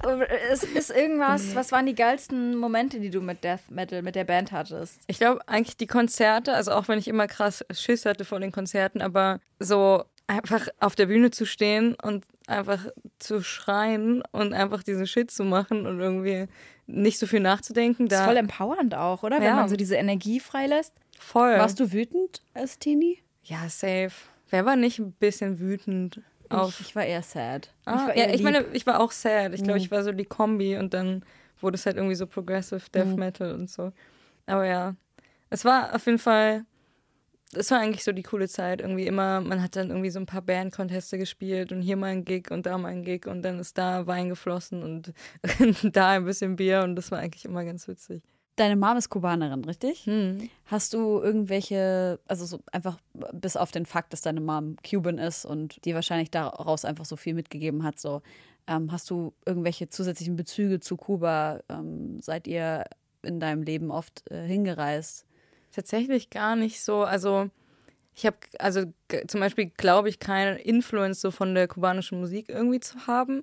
ist, ist irgendwas, was waren die geilsten Momente, die du mit Death Metal, mit der Band hattest? Ich glaube eigentlich die Konzerte, also auch wenn ich immer krass Schiss hatte vor den Konzerten, aber so einfach auf der Bühne zu stehen und einfach zu schreien und einfach diesen Shit zu machen und irgendwie nicht so viel nachzudenken, Das da ist voll empowernd auch, oder? Wenn Ja. man so diese Energie freilässt. voll. Warst du wütend als Teenie? Ja, safe. Wer war nicht ein bisschen wütend auf Ich, ich war eher sad. Ah, Ich war ja, ich meine, ich war auch sad. Ich glaube, Mhm. ich war so die Kombi und dann wurde es halt irgendwie so Progressive Death Mhm. Metal und so. Aber ja, es war auf jeden Fall, es war eigentlich so die coole Zeit. Irgendwie immer, man hat dann irgendwie so ein paar Band-Conteste gespielt und hier mal ein Gig und da mal ein Gig und dann ist da Wein geflossen und [laughs] da ein bisschen Bier und das war eigentlich immer ganz witzig. Deine Mom ist Kubanerin, richtig? Hm. Hast du irgendwelche, also so einfach bis auf den Fakt, dass deine Mom Cuban ist und dir wahrscheinlich daraus einfach so viel mitgegeben hat, so ähm, hast du irgendwelche zusätzlichen Bezüge zu Kuba? Ähm, seid ihr in deinem Leben oft äh, hingereist? Tatsächlich gar nicht so. Also ich habe, also zum Beispiel glaube ich, keine Influence so von der kubanischen Musik irgendwie zu haben.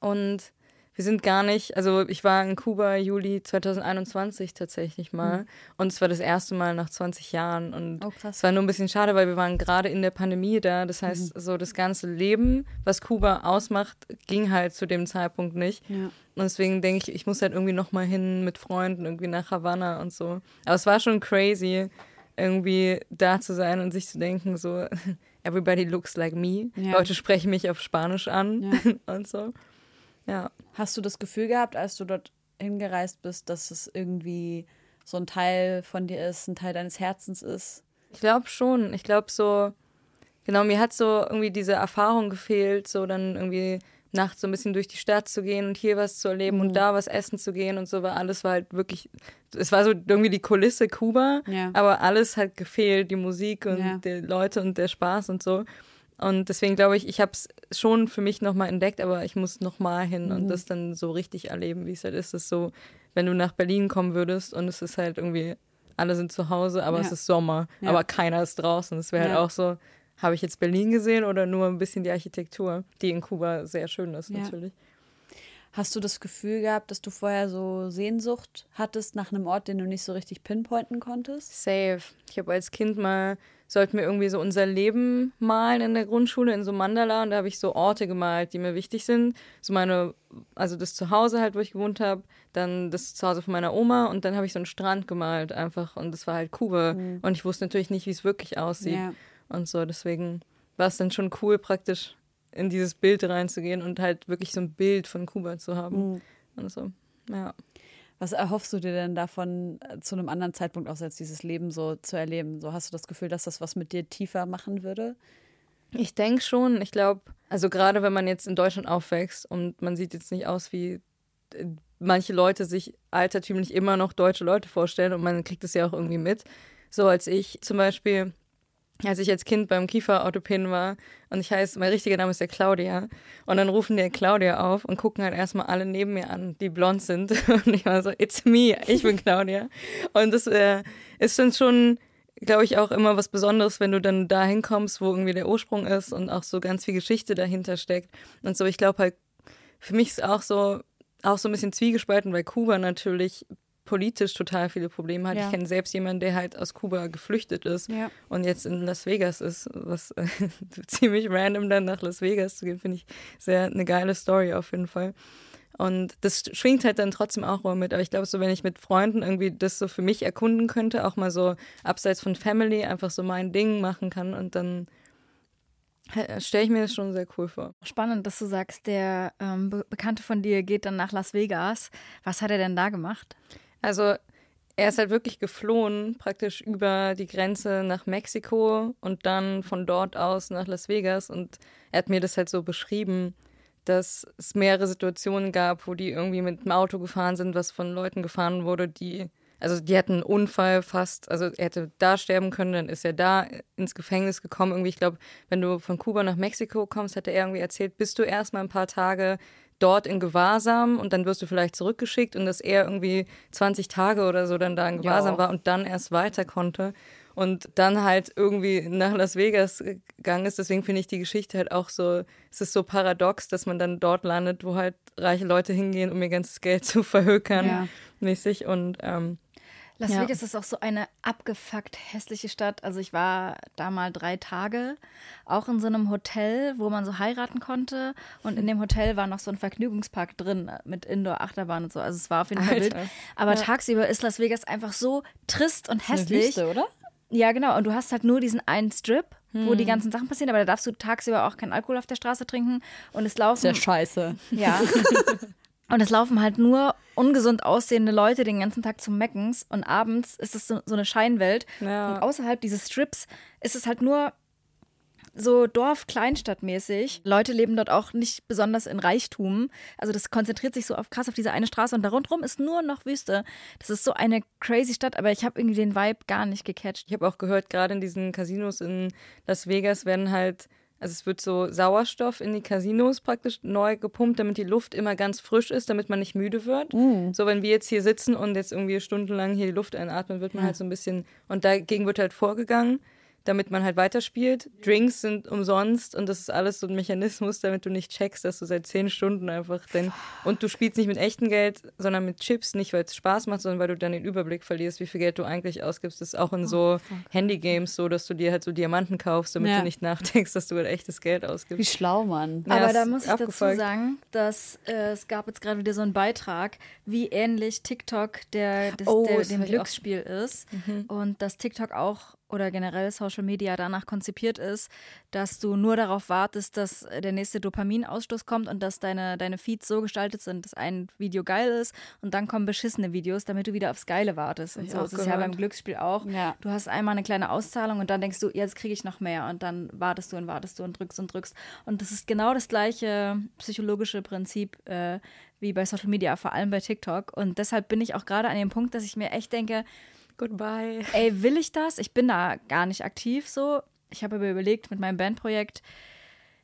Und wir sind gar nicht, also ich war in Kuba Juli 2021 tatsächlich mal. Und es war das erste Mal nach 20 Jahren. Und Oh, es war nur ein bisschen schade, weil wir waren gerade in der Pandemie da. Das heißt, so das ganze Leben, was Kuba ausmacht, ging halt zu dem Zeitpunkt nicht. Ja. Und deswegen denke ich, ich muss halt irgendwie nochmal hin mit Freunden, irgendwie nach Havanna und so. Aber es war schon crazy, irgendwie da zu sein und sich zu denken, so, [laughs] everybody looks like me. Ja. Leute sprechen mich auf Spanisch an Ja. [laughs] und so. Ja. Hast du das Gefühl gehabt, als du dort hingereist bist, dass es irgendwie so ein Teil von dir ist, ein Teil deines Herzens ist? Ich glaube schon. Ich glaube so, genau, mir hat so irgendwie diese Erfahrung gefehlt, so dann irgendwie nachts so ein bisschen durch die Stadt zu gehen und hier was zu erleben und da was essen zu gehen und so, weil alles war halt wirklich, es war so irgendwie die Kulisse Kuba, Ja. aber alles hat gefehlt, die Musik und Ja. die Leute und der Spaß und so. Und deswegen glaube ich, ich habe es schon für mich nochmal entdeckt, aber ich muss nochmal hin und das dann so richtig erleben, wie es halt ist. Es ist so, wenn du nach Berlin kommen würdest und es ist halt irgendwie, alle sind zu Hause, aber Ja. es ist Sommer, Ja. aber keiner ist draußen. Es wäre Ja. halt auch so, habe ich jetzt Berlin gesehen oder nur ein bisschen die Architektur, die in Kuba sehr schön ist natürlich. Hast du das Gefühl gehabt, dass du vorher so Sehnsucht hattest nach einem Ort, den du nicht so richtig pinpointen konntest? Safe. Ich habe als Kind mal, sollten wir irgendwie so unser Leben malen in der Grundschule, in so Mandala. Und da habe ich so Orte gemalt, die mir wichtig sind. So meine, also das Zuhause halt, wo ich gewohnt habe, dann das Zuhause von meiner Oma und dann habe ich so einen Strand gemalt einfach. Und das war halt Kuba. Und ich wusste natürlich nicht, wie es wirklich aussieht. Ja. Und so, deswegen war es dann schon cool, praktisch in dieses Bild reinzugehen und halt wirklich so ein Bild von Kuba zu haben. Und so, ja. Was erhoffst du dir denn davon, äh, zu einem anderen Zeitpunkt aus als dieses Leben so zu erleben? So hast du das Gefühl, dass das was mit dir tiefer machen würde? Ich denke schon. Ich glaube, also gerade wenn man jetzt in Deutschland aufwächst und man sieht jetzt nicht aus wie äh, manche Leute sich altertümlich immer noch deutsche Leute vorstellen und man kriegt es ja auch irgendwie mit. So als ich zum Beispiel, als ich als Kind beim Kieferorthopäden war und ich heiße, mein richtiger Name ist ja Claudia. Und dann rufen die Claudia auf und gucken halt erstmal alle neben mir an, die blond sind. [laughs] Und ich war so, it's me, ich bin Claudia. Und das äh, ist dann schon glaube ich, auch immer was Besonderes, wenn du dann da hinkommst, wo irgendwie der Ursprung ist und auch so ganz viel Geschichte dahinter steckt. Und so, ich glaube halt, für mich ist auch so, auch so ein bisschen zwiegespalten, weil Kuba natürlich politisch total viele Probleme hat. Ja. Ich kenne selbst jemanden, der halt aus Kuba geflüchtet ist Ja. und jetzt in Las Vegas ist, was [laughs] äh, ziemlich random dann nach Las Vegas zu gehen, finde ich sehr eine geile Story auf jeden Fall. Und das schwingt halt dann trotzdem auch immer mit. Aber ich glaube, so wenn ich mit Freunden irgendwie das so für mich erkunden könnte, auch mal so abseits von Family einfach so mein Ding machen kann und dann stelle ich mir das schon sehr cool vor. Spannend, dass du sagst, der ähm, Be Bekannte von dir geht dann nach Las Vegas. Was hat er denn da gemacht? Also er ist halt wirklich geflohen, praktisch über die Grenze nach Mexiko und dann von dort aus nach Las Vegas. Und er hat mir das halt so beschrieben, dass es mehrere Situationen gab, wo die irgendwie mit dem Auto gefahren sind, was von Leuten gefahren wurde, die, also die hatten einen Unfall fast, also er hätte da sterben können, dann ist er da ins Gefängnis gekommen. Irgendwie, ich glaube, wenn du von Kuba nach Mexiko kommst, hat er irgendwie erzählt, bist du erstmal ein paar Tage dort in Gewahrsam und dann wirst du vielleicht zurückgeschickt und dass er irgendwie 20 Tage oder so dann da in Gewahrsam Ja. war und dann erst weiter konnte und dann halt irgendwie nach Las Vegas gegangen ist. Deswegen finde ich die Geschichte halt auch so, es ist so paradox, dass man dann dort landet, wo halt reiche Leute hingehen, um ihr ganzes Geld [laughs] zu verhökern, Ja. mäßig und ähm, Las Ja. Vegas ist auch so eine abgefuckt hässliche Stadt. Also ich war da mal drei Tage, auch in so einem Hotel, wo man so heiraten konnte. Und in dem Hotel war noch so ein Vergnügungspark drin mit Indoor-Achterbahn und so. Also es war auf jeden Fall wild. Alter. Aber tagsüber ist Las Vegas einfach so trist und Eine hässlich. Wüste, oder? Ja, genau. Und du hast halt nur diesen einen Strip, wo Hm. die ganzen Sachen passieren, aber da darfst du tagsüber auch keinen Alkohol auf der Straße trinken. Und es laufen. Sehr scheiße. Ja. [laughs] Und es laufen halt nur ungesund aussehende Leute den ganzen Tag zum Meckens und abends ist es so, so eine Scheinwelt. Ja. Und außerhalb dieses Strips ist es halt nur so Dorf-Kleinstadtmäßig. Leute leben dort auch nicht besonders in Reichtum. Also das konzentriert sich so auf krass auf diese eine Straße und da rundherum ist nur noch Wüste. Das ist so eine crazy Stadt, aber ich habe irgendwie den Vibe gar nicht gecatcht. Ich habe auch gehört, gerade in diesen Casinos in Las Vegas werden halt, also es wird so Sauerstoff in die Casinos praktisch neu gepumpt, damit die Luft immer ganz frisch ist, damit man nicht müde wird. So, wenn wir jetzt hier sitzen und jetzt irgendwie stundenlang hier die Luft einatmen, wird man halt so ein bisschen, und dagegen wird halt vorgegangen, damit man halt weiterspielt. Drinks sind umsonst und das ist alles so ein Mechanismus, damit du nicht checkst, dass du seit zehn Stunden einfach denn und du spielst nicht mit echtem Geld, sondern mit Chips, nicht weil es Spaß macht, sondern weil du dann den Überblick verlierst, wie viel Geld du eigentlich ausgibst. Das ist auch in so Handygames so, dass du dir halt so Diamanten kaufst, damit Ja. du nicht nachdenkst, dass du halt echtes Geld Wie ausgibst. schlau, Mann. Ja, Aber da muss ich dazu sagen, dass äh, es gab jetzt gerade wieder so einen Beitrag, wie ähnlich TikTok der, des, Oh, der, das dem auch. Glücksspiel ist. Und dass TikTok auch oder generell Social Media danach konzipiert ist, dass du nur darauf wartest, dass der nächste Dopaminausstoß kommt und dass deine, deine Feeds so gestaltet sind, dass ein Video geil ist und dann kommen beschissene Videos, damit du wieder aufs Geile wartest. Und ich so ist es ja beim Glücksspiel auch. Ja. Du hast einmal eine kleine Auszahlung und dann denkst du, jetzt kriege ich noch mehr und dann wartest du und wartest du und drückst und drückst. Und das ist genau das gleiche psychologische Prinzip äh, wie bei Social Media, vor allem bei TikTok. Und deshalb bin ich auch gerade an dem Punkt, dass ich mir echt denke, Goodbye. ey, will ich das? Ich bin da gar nicht aktiv so. Ich habe aber überlegt, mit meinem Bandprojekt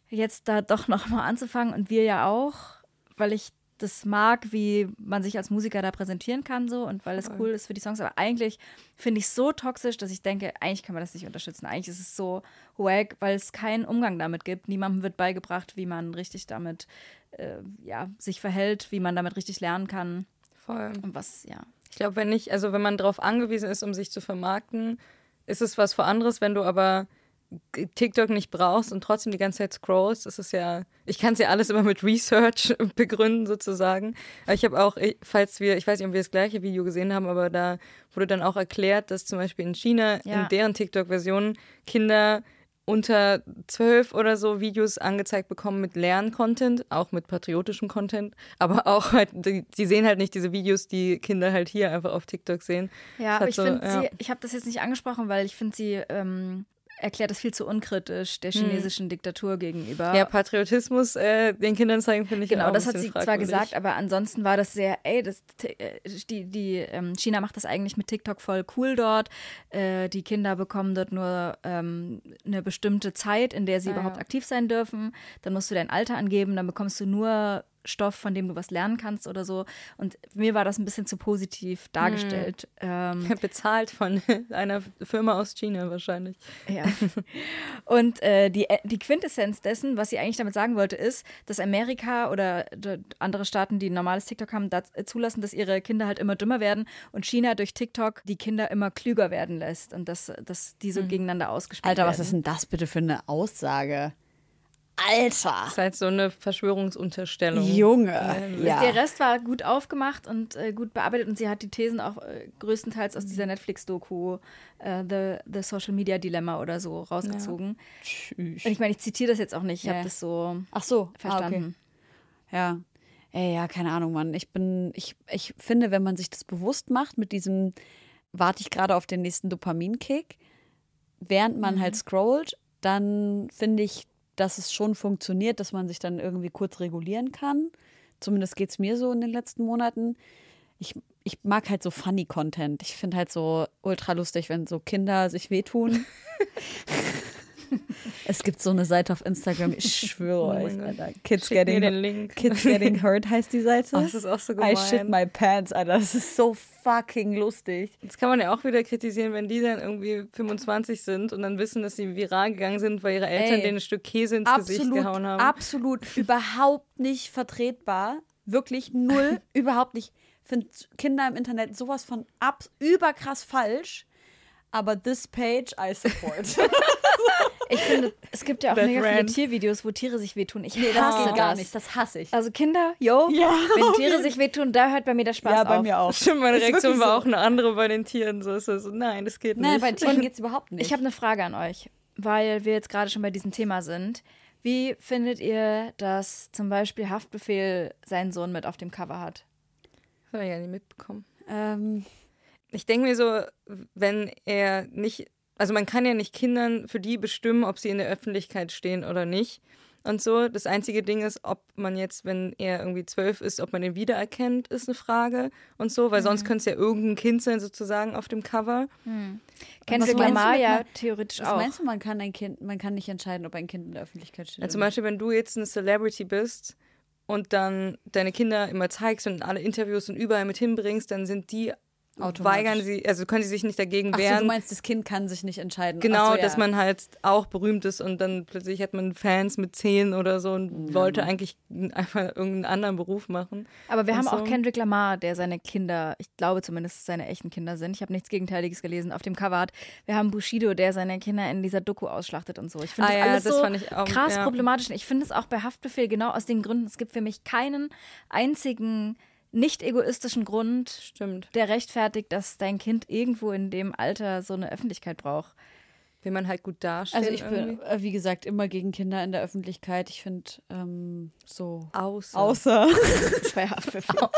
jetzt da doch noch mal anzufangen und wir ja auch, weil ich das mag, wie man sich als Musiker da präsentieren kann so und weil es cool ist für die Songs. Aber eigentlich finde ich es so toxisch, dass ich denke, eigentlich kann man das nicht unterstützen. Eigentlich ist es so wack, weil es keinen Umgang damit gibt. Niemandem wird beigebracht, wie man richtig damit äh, ja, sich verhält, wie man damit richtig lernen kann. Voll. Und was, ja. Ich glaube, wenn nicht, also wenn man darauf angewiesen ist, um sich zu vermarkten, ist es was für anderes. Wenn du aber TikTok nicht brauchst und trotzdem die ganze Zeit scrollst, ist es ja, ich kann es ja alles immer mit Research [laughs] begründen sozusagen. Aber ich habe auch, falls wir, ich weiß nicht, ob wir das gleiche Video gesehen haben, aber da wurde dann auch erklärt, dass zum Beispiel in China Ja. in deren TikTok-Version Kinder unter zwölf oder so Videos angezeigt bekommen mit Lerncontent, auch mit patriotischem Content, aber auch halt, die, die sehen halt nicht diese Videos, die Kinder halt hier einfach auf TikTok sehen. Ja, aber ich so, finde ja. sie, ich habe das jetzt nicht angesprochen, weil ich finde sie ähm, erklärt das viel zu unkritisch der chinesischen Diktatur gegenüber. Ja, Patriotismus äh, den Kindern zeigen, finde ich Genau, das hat sie zwar fragwürdig. gesagt, aber ansonsten war das sehr, ey, das, äh, die, die ähm, China macht das eigentlich mit TikTok voll cool dort. Äh, die Kinder bekommen dort nur ähm, eine bestimmte Zeit, in der sie Ah, überhaupt ja. aktiv sein dürfen. Dann musst du dein Alter angeben, dann bekommst du nur Stoff, von dem du was lernen kannst oder so. Und mir war das ein bisschen zu positiv dargestellt. Ähm, [laughs] Bezahlt von [laughs] einer Firma aus China wahrscheinlich. ja. Und äh, die, die Quintessenz dessen, was sie eigentlich damit sagen wollte, ist, dass Amerika oder andere Staaten, die ein normales TikTok haben, äh, zulassen, dass ihre Kinder halt immer dümmer werden und China durch TikTok die Kinder immer klüger werden lässt und dass, dass die so gegeneinander ausgespielt Alter, was werden. ist denn das bitte für eine Aussage? Alter! Das ist halt so eine Verschwörungsunterstellung. Junge! Ja. Der Rest war gut aufgemacht und äh, gut bearbeitet und sie hat die Thesen auch äh, größtenteils aus dieser Netflix-Doku äh, The, The Social Media Dilemma oder so rausgezogen. Und ich meine, ich zitiere das jetzt auch nicht, ich Ja. habe das so Ach so, verstanden. Ah, okay. Ja. Ey, ja, keine Ahnung, Mann. Ich bin, ich, ich finde, wenn man sich das bewusst macht, mit diesem, warte ich gerade auf den nächsten Dopaminkick, während man halt scrollt, dann finde ich, dass es schon funktioniert, dass man sich dann irgendwie kurz regulieren kann. Zumindest geht es mir so in den letzten Monaten. Ich, ich mag halt so funny Content. Ich finde halt so ultra lustig, wenn so Kinder sich wehtun. [laughs] [laughs] es gibt so eine Seite auf Instagram, ich schwöre Oh euch. Alter. Kids Schick getting, den Link. Kids Getting [laughs] Hurt heißt die Seite. Oh, das ist auch so I gemein. shit my pants, Alter. Das ist so fucking lustig. Das kann man ja auch wieder kritisieren, wenn die dann irgendwie 25 sind und dann wissen, dass sie viral gegangen sind, weil ihre Eltern Ey, denen ein Stück Käse ins Gesicht gehauen haben. absolut [laughs] überhaupt nicht vertretbar. Wirklich null, überhaupt nicht. Ich finde Kinder im Internet sowas von ab, überkrass falsch. Aber this page I support. Ich finde, es gibt ja auch That mega viele rant. Tiervideos, wo Tiere sich wehtun. Ich nee, das hasse geht gar das. nicht. Das hasse ich. Also Kinder, yo, Ja. wenn Tiere sich wehtun, da hört bei mir der Spaß ja, bei auf. mir auch. Stimmt, meine Ist Reaktion war so. auch eine andere bei den Tieren. So ist es so, nein, das geht Nein, nicht. bei [laughs] Tieren geht es überhaupt nicht. Ich habe eine Frage an euch, weil wir jetzt gerade schon bei diesem Thema sind. Wie findet ihr, dass zum Beispiel Haftbefehl seinen Sohn mit auf dem Cover hat? Das habe ich ja nicht mitbekommen. ähm, Ich denke mir so, wenn er nicht, also man kann ja nicht Kindern für die bestimmen, ob sie in der Öffentlichkeit stehen oder nicht. Und so, das einzige Ding ist, ob man jetzt, wenn er irgendwie zwölf ist, ob man ihn wiedererkennt, ist eine Frage und so, weil sonst könnte es ja irgendein Kind sein, sozusagen, auf dem Cover. Kendrick meinst du Lamar ja theoretisch was auch. meinst du, man kann ein Kind, man kann nicht entscheiden, ob ein Kind in der Öffentlichkeit steht? Ja, zum Beispiel, wenn du jetzt eine Celebrity bist und dann deine Kinder immer zeigst und alle Interviews und überall mit hinbringst, dann sind die. Weigern sie, also können sie sich nicht dagegen Ach so, wehren. du meinst, das Kind kann sich nicht entscheiden. Genau, so, ja. dass man halt auch berühmt ist und dann plötzlich hat man Fans mit zehn oder so und wollte eigentlich einfach irgendeinen anderen Beruf machen. Aber wir Und haben so. auch Kendrick Lamar, der seine Kinder, ich glaube zumindest seine echten Kinder sind. Ich habe nichts Gegenteiliges gelesen auf dem Cover. Hat. Wir haben Bushido, der seine Kinder in dieser Doku ausschlachtet und so. Ich finde Ah das ja, alles das so fand ich auch- krass ja. problematisch. Ich finde es auch bei Haftbefehl genau aus den Gründen. Es gibt für mich keinen einzigen nicht egoistischen Grund, Stimmt. der rechtfertigt, dass dein Kind irgendwo in dem Alter so eine Öffentlichkeit braucht. Will man halt gut dastehen. Also ich bin, irgendwie. äh, wie gesagt, immer gegen Kinder in der Öffentlichkeit. Ich finde ähm, so. Außer. Außer, Bei Haftbefehl.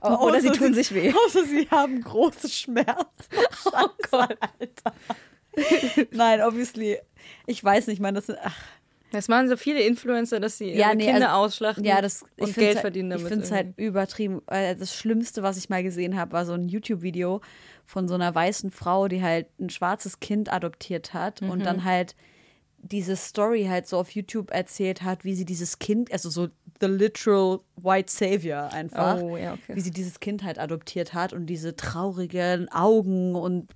außer Oder sie tun sich weh. Außer sie haben große Schmerzen. [laughs] Oh Gott, Alter. Nein, obviously. Ich weiß nicht, man, das sind, ach, Das machen so viele Influencer, dass sie ihre Ja, nee, Kinder also- ausschlachten ja, das und Geld halt, verdienen damit. Ich finde es halt übertrieben. Das Schlimmste, was ich mal gesehen habe, war so ein YouTube-Video von so einer weißen Frau, die halt ein schwarzes Kind adoptiert hat und Mhm. dann halt diese Story halt so auf YouTube erzählt hat, wie sie dieses Kind, also so the literal White Savior einfach. Oh, ja, okay. Wie sie dieses Kind halt adoptiert hat und diese traurigen Augen und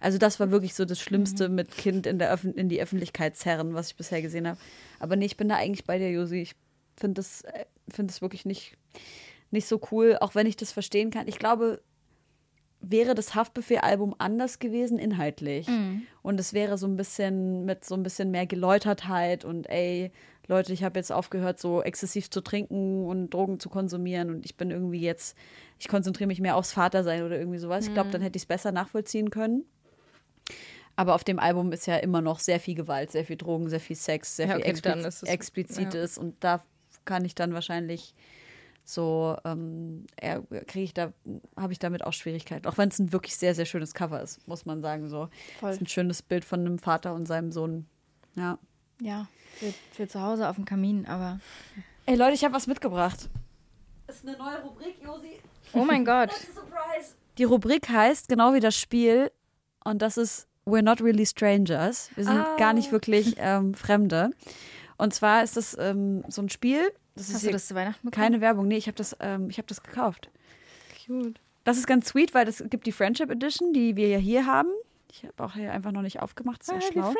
also das war wirklich so das Schlimmste mit Kind in, der in die Öffentlichkeit zerren, was ich bisher gesehen habe. Aber nee, ich bin da eigentlich bei dir, Josi. Ich finde das, äh, find das wirklich nicht, nicht so cool, auch wenn ich das verstehen kann. Ich glaube, wäre das Haftbefehl-Album anders gewesen inhaltlich. Und es wäre so ein bisschen mit so ein bisschen mehr Geläutertheit und ey, Leute, ich habe jetzt aufgehört, so exzessiv zu trinken und Drogen zu konsumieren und ich bin irgendwie jetzt, ich konzentriere mich mehr aufs Vatersein oder irgendwie sowas. Ich glaube, dann hätte ich es besser nachvollziehen können. Aber auf dem Album ist ja immer noch sehr viel Gewalt, sehr viel Drogen, sehr viel Sex, sehr Ja, viel okay, ist es- Explizites und da kann ich dann wahrscheinlich so, ähm, ja, kriege ich da, habe ich damit auch Schwierigkeiten. Auch wenn es ein wirklich sehr, sehr schönes Cover ist, muss man sagen. So. Voll. Es ist ein schönes Bild von einem Vater und seinem Sohn. Ja. Ja, für, für zu Hause auf dem Kamin, aber. Ey Leute, ich habe was mitgebracht. Das ist eine neue Rubrik, Josi. Oh mein Gott. Die Rubrik heißt genau wie das Spiel und das ist We're not really strangers. Wir sind Ah. gar nicht wirklich ähm, Fremde. Und zwar ist das ähm, so ein Spiel. Das ist Hast du hier das zu Weihnachten bekommen? keine Werbung. Nee, ich habe das, ähm, ich hab das gekauft. Cute. Das ist ganz sweet, weil es gibt die Friendship Edition, die wir ja hier haben. Ich habe auch hier einfach noch nicht aufgemacht. Auch schlau.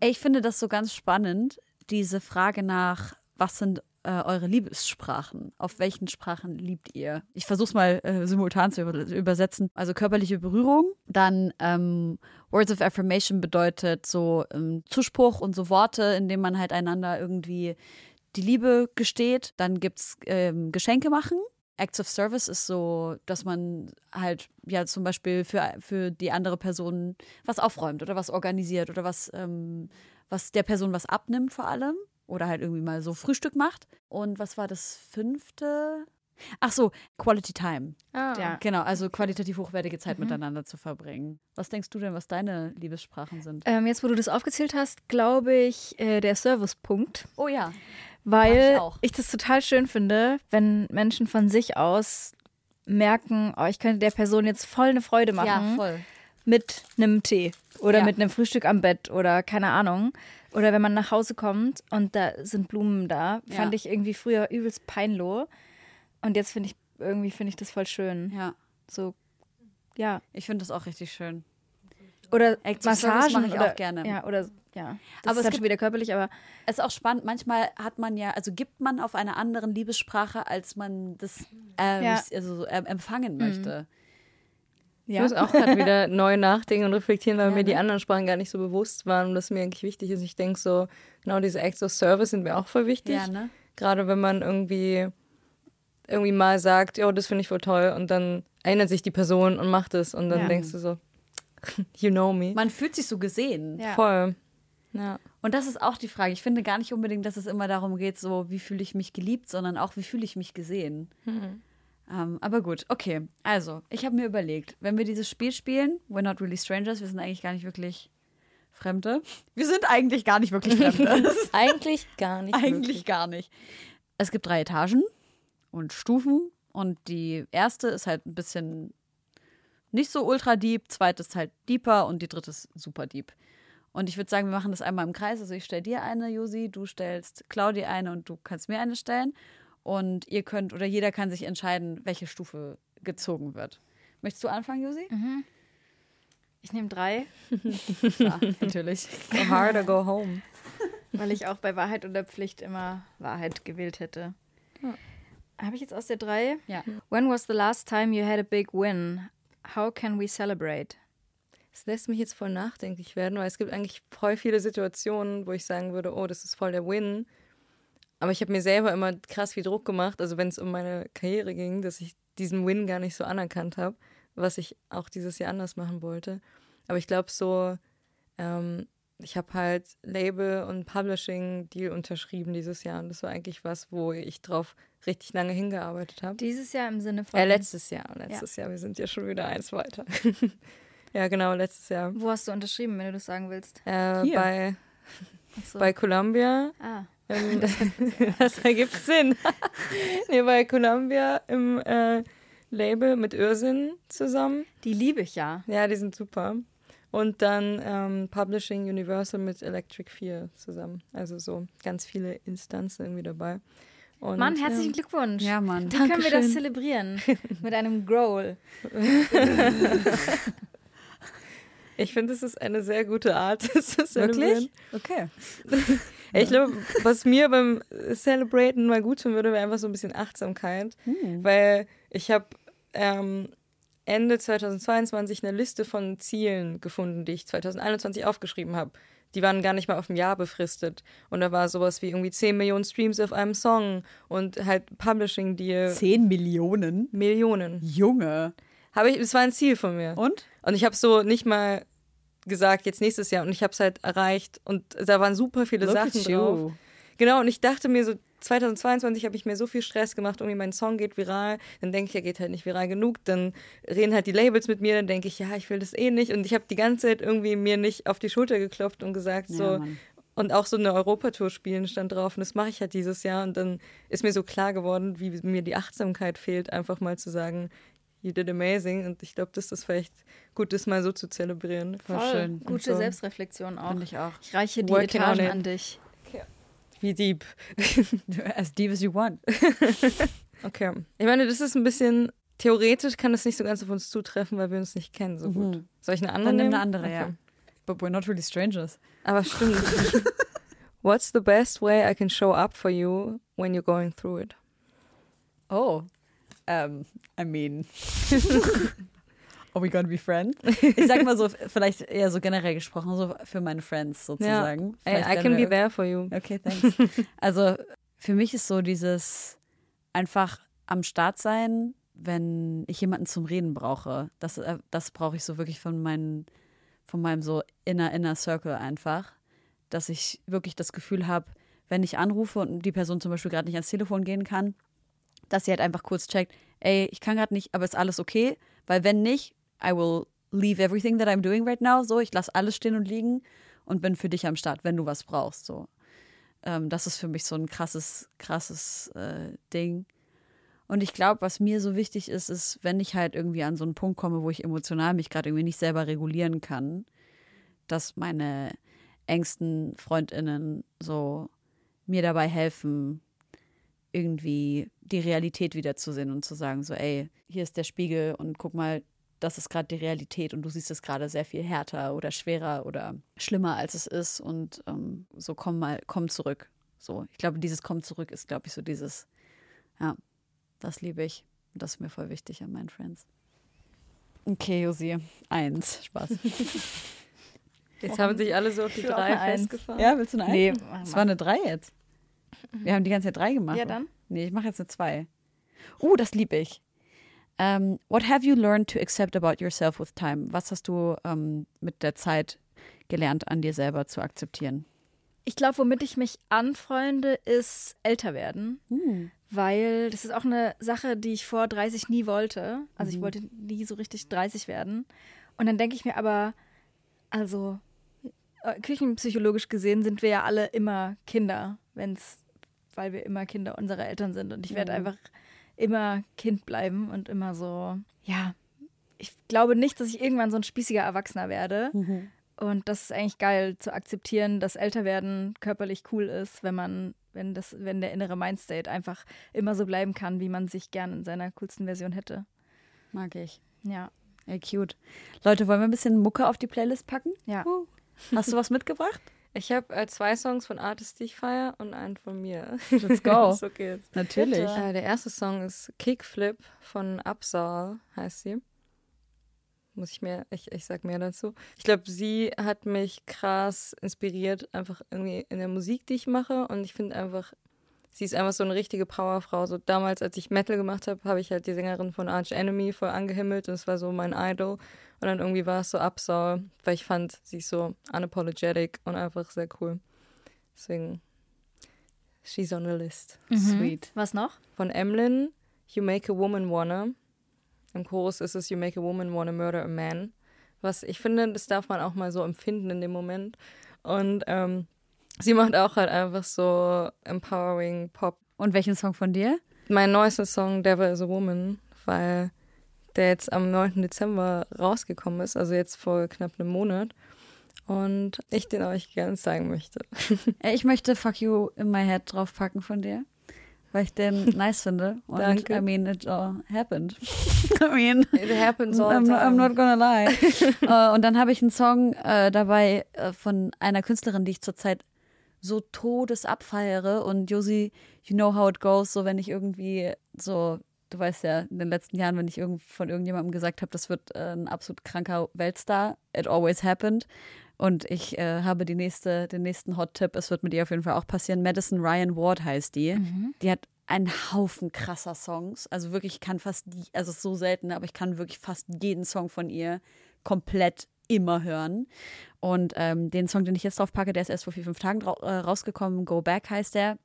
Ich finde das so ganz spannend, diese Frage nach, was sind äh, eure Liebessprachen? Auf welchen Sprachen liebt ihr? Ich versuche es mal äh, simultan zu über übersetzen. Also körperliche Berührung, dann ähm, Words of Affirmation bedeutet so ähm, Zuspruch und so Worte, in denen man halt einander irgendwie die Liebe gesteht. Dann gibt es ähm, Geschenke machen. Acts of Service ist so, dass man halt ja zum Beispiel für, für die andere Person was aufräumt oder was organisiert oder was, ähm, was der Person was abnimmt vor allem. Oder halt irgendwie mal so Frühstück macht. Und was war das fünfte? Ach so, Quality Time. Ah. Ja. Genau, also qualitativ hochwertige Zeit miteinander zu verbringen. Was denkst du denn, was deine Liebessprachen sind? Ähm, jetzt, wo du das aufgezählt hast, glaube ich, äh, der Servicepunkt. Oh ja. Weil ich ich das total schön finde, wenn Menschen von sich aus merken, oh, ich könnte der Person jetzt voll eine Freude machen Ja, voll. mit einem Tee oder Ja. mit einem Frühstück am Bett oder keine Ahnung. Oder wenn man nach Hause kommt und da sind Blumen da, fand ich irgendwie früher übelst peinloh. Und jetzt finde ich, irgendwie finde ich das voll schön. Ja, So, ja. ich finde das auch richtig schön. Oder Service Massagen mache ich oder, auch gerne. Ja, oder, ja. Aber Das es ist dann gibt- schon wieder körperlich, aber Es ist auch spannend, manchmal hat man ja, also gibt man auf einer anderen Liebessprache, als man das ähm, Ja. also, so, ähm, empfangen möchte. Ich ja. muss auch gerade wieder [laughs] neu nachdenken und reflektieren, weil Ja, mir die ne? anderen Sprachen gar nicht so bewusst waren und das mir eigentlich wichtig ist. Ich denke so, genau diese Acts of Service sind mir auch voll wichtig. Ja, ne? Gerade wenn man irgendwie irgendwie mal sagt, ja, das finde ich voll toll und dann erinnert sich die Person und macht es und dann Ja. denkst du so, [laughs] you know me. Man fühlt sich so gesehen. Ja. Voll. Ja. Und das ist auch die Frage. Ich finde gar nicht unbedingt, dass es immer darum geht, so wie fühle ich mich geliebt, sondern auch wie fühle ich mich gesehen. Ähm, aber gut, okay. Also, ich habe mir überlegt, wenn wir dieses Spiel spielen, We're not really strangers, wir sind eigentlich gar nicht wirklich Fremde. Wir sind eigentlich gar nicht wirklich Fremde. [laughs] [laughs] Eigentlich gar nicht. Eigentlich wirklich. gar nicht. Es gibt drei Etagen und Stufen und die erste ist halt ein bisschen nicht so ultra deep, zweite ist halt deeper und die dritte ist super deep. Und ich würde sagen, wir machen das einmal im Kreis. Also ich stelle dir eine, Josi, du stellst Claudia eine und du kannst mir eine stellen. Und ihr könnt oder jeder kann sich entscheiden, welche Stufe gezogen wird. Möchtest du anfangen, Josi? Ich nehme drei, [laughs] Ja, natürlich. Go hard or go home. [laughs] weil ich auch bei Wahrheit oder Pflicht immer Wahrheit gewählt hätte. Habe ich jetzt aus der drei? Ja. When was the last time you had a big win? How can we celebrate? Es lässt mich jetzt voll nachdenklich werden, weil es gibt eigentlich voll viele Situationen, wo ich sagen würde, oh, das ist voll der Win. Aber ich habe mir selber immer krass viel Druck gemacht, also wenn es um meine Karriere ging, dass ich diesen Win gar nicht so anerkannt habe, was ich auch dieses Jahr anders machen wollte. Aber ich glaube so, ähm, ich habe halt Label und Publishing-Deal unterschrieben dieses Jahr und das war eigentlich was, wo ich drauf richtig lange hingearbeitet habe. Dieses Jahr im Sinne von. Äh, letztes Jahr, letztes Jahr, wir sind ja schon wieder eins weiter. [laughs] ja, genau, letztes Jahr. Wo hast du unterschrieben, wenn du das sagen willst? Äh, Hier. bei, so. bei Columbia. ah. Ähm, [laughs] das ergibt Sinn. [laughs] nee, bei Columbia im äh, Label mit Irrsinn zusammen. Die liebe ich ja. Ja, die sind super. Und dann ähm, Publishing Universal mit Electric 4 zusammen. Also so ganz viele Instanzen irgendwie dabei. Und, Mann, herzlichen ja. Glückwunsch. Ja, Mann. Wie können wir das zelebrieren? Mit einem Growl. [laughs] Ich finde, es ist eine sehr gute Art, [laughs] zelebrieren. Okay. [laughs] Ich glaube, was mir beim Celebraten mal gut tun würde, wäre einfach so ein bisschen Achtsamkeit. Weil ich habe ähm, Ende 2022 eine Liste von Zielen gefunden, die ich 2021 aufgeschrieben habe. Die waren gar nicht mal auf ein Jahr befristet. Und da war sowas wie irgendwie 10 Millionen Streams auf einem Song und halt Publishing-Deal. 10 Millionen? Millionen. Junge. Habe ich, das war ein Ziel von mir. Und? Und ich habe so nicht mal gesagt, jetzt nächstes Jahr. Und ich habe es halt erreicht. Und da waren super viele Look Sachen drauf. Genau, und ich dachte mir so, 2022 habe ich mir so viel Stress gemacht, irgendwie mein Song geht viral, dann denke ich, er geht halt nicht viral genug, dann reden halt die Labels mit mir, dann denke ich, ja, ich will das eh nicht und ich habe die ganze Zeit irgendwie mir nicht auf die Schulter geklopft und gesagt Ja, so Mann. und auch so eine Europatour spielen stand drauf und das mache ich halt dieses Jahr und dann ist mir so klar geworden, wie mir die Achtsamkeit fehlt, einfach mal zu sagen, you did amazing und ich glaube, dass das vielleicht gut ist, mal so zu zelebrieren. Voll schön. Gute so. Selbstreflexion auch. Ich auch. Ich reiche die Working Etagen an dich. Wie deep. [laughs] As deep as you want. [laughs] Okay. Ich meine, das ist ein bisschen, theoretisch kann das nicht so ganz auf uns zutreffen, weil wir uns nicht kennen so gut. Mhm. Soll ich eine andere Dann nehmen? eine andere, Okay. ja. But we're not really strangers. Aber stimmt. [laughs] What's the best way I can show up for you when you're going through it? Oh. Um, I mean. [laughs] Are we gonna be friends? Ich sag mal so, vielleicht eher so generell gesprochen, so für meine Friends sozusagen. Vielleicht I werden can be there for you. Okay, thanks. [laughs] Also für mich ist so dieses einfach am Start sein, wenn ich jemanden zum Reden brauche. Das, äh, das brauche ich so wirklich von, meinen, von meinem so inner, inner Circle einfach. Dass ich wirklich das Gefühl habe, wenn ich anrufe und die Person zum Beispiel gerade nicht ans Telefon gehen kann, dass sie halt einfach kurz checkt, ey, ich kann gerade nicht, aber ist alles okay? Weil wenn nicht, I will leave everything that I'm doing right now. So, ich lasse alles stehen und liegen und bin für dich am Start, wenn du was brauchst. So. Ähm, das ist für mich so ein krasses, krasses äh, Ding. Und ich glaube, was mir so wichtig ist, ist, wenn ich halt irgendwie an so einen Punkt komme, wo ich emotional mich gerade irgendwie nicht selber regulieren kann, dass meine engsten FreundInnen so mir dabei helfen, irgendwie die Realität wiederzusehen und zu sagen, so, ey, hier ist der Spiegel und guck mal, das ist gerade die Realität und du siehst es gerade sehr viel härter oder schwerer oder schlimmer, als es ist und ähm, so komm mal, komm zurück. So, ich glaube, dieses Komm zurück ist, glaube ich, so dieses, ja, das liebe ich und das ist mir voll wichtig an meinen Friends. Okay, Josi, eins, Spaß. [laughs] Jetzt haben sich alle so auf die drei eine Eins. festgefahren. Ja, willst du eine Eins? Nee, Es war eine drei jetzt. Wir haben die ganze Zeit drei gemacht. Ja, dann. Nee, ich mache jetzt eine zwei. Uh, das liebe ich. Ähm, what have you learned to accept about yourself with time? Was hast du ähm, mit der Zeit gelernt, an dir selber zu akzeptieren? Ich glaube, womit ich mich anfreunde, ist älter werden. Weil das ist auch eine Sache, die ich vor 30 nie wollte. Also ich wollte nie so richtig 30 werden. Und dann denke ich mir aber, also äh, küchenpsychologisch gesehen sind wir ja alle immer Kinder, wenn's, weil wir immer Kinder unserer Eltern sind. Und ich werde Mhm. einfach immer Kind bleiben und immer so, ja, ich glaube nicht, dass ich irgendwann so ein spießiger Erwachsener werde. Und das ist eigentlich geil zu akzeptieren, dass Älterwerden körperlich cool ist, wenn man, wenn das, wenn der innere Mindstate einfach immer so bleiben kann, wie man sich gern in seiner coolsten Version hätte. Mag ich. Ja. Ey, cute. Leute, wollen wir ein bisschen Mucke auf die Playlist packen? Ja. Hast du was mitgebracht? Ich habe äh, zwei Songs von Artists, die ich feiere und einen von mir. Let's go. [laughs] okay jetzt. Natürlich. Äh, der erste Song ist Kickflip von Upsaw, heißt sie. Muss ich mehr, ich, ich sag mehr dazu. Ich glaube, sie hat mich krass inspiriert, einfach irgendwie in der Musik, die ich mache. Und ich finde einfach, sie ist einfach so eine richtige Powerfrau. So damals, als ich Metal gemacht habe, habe ich halt die Sängerin von Arch Enemy voll angehimmelt und es war so mein Idol. Und dann irgendwie war es so Upsaw, weil ich fand, sie ist so unapologetic und einfach sehr cool. Deswegen, she's on the list. Sweet. Was noch? Von Emlyn, You Make a Woman Wanna. Im Chorus ist es You Make a Woman Wanna Murder a Man. Was ich finde, das darf man auch mal so empfinden in dem Moment. Und ähm, sie macht auch halt einfach so empowering Pop. Und welchen Song von dir? Mein neuester Song, Devil is a Woman, weil der jetzt am 9. Dezember rausgekommen ist, also jetzt vor knapp einem Monat. Und ich den euch gerne zeigen möchte. [laughs] Ich möchte Fuck You in My Head draufpacken von dir. weil ich den [laughs] nice finde. Und Danke. I mean, it all happened. [laughs] I mean, It happens all I'm, I'm not gonna lie. äh, und dann habe ich einen Song äh, dabei äh, von einer Künstlerin, die ich zurzeit so todesabfeiere. Und Josi, you know how it goes, so wenn ich irgendwie so, du weißt ja, in den letzten Jahren, wenn ich irgend, von irgendjemandem gesagt habe, das wird äh, ein absolut kranker Weltstar, it always happened. Und ich äh, habe die nächste, den nächsten Hot-Tipp, es wird mit ihr auf jeden Fall auch passieren. Madison Ryan Ward heißt die. Die hat einen Haufen krasser Songs. Also wirklich, ich kann fast, die, also es ist so selten, aber ich kann wirklich fast jeden Song von ihr komplett immer hören. Und ähm, den Song, den ich jetzt drauf packe, der ist erst vor vier, fünf Tagen äh, rausgekommen. Go Back heißt der.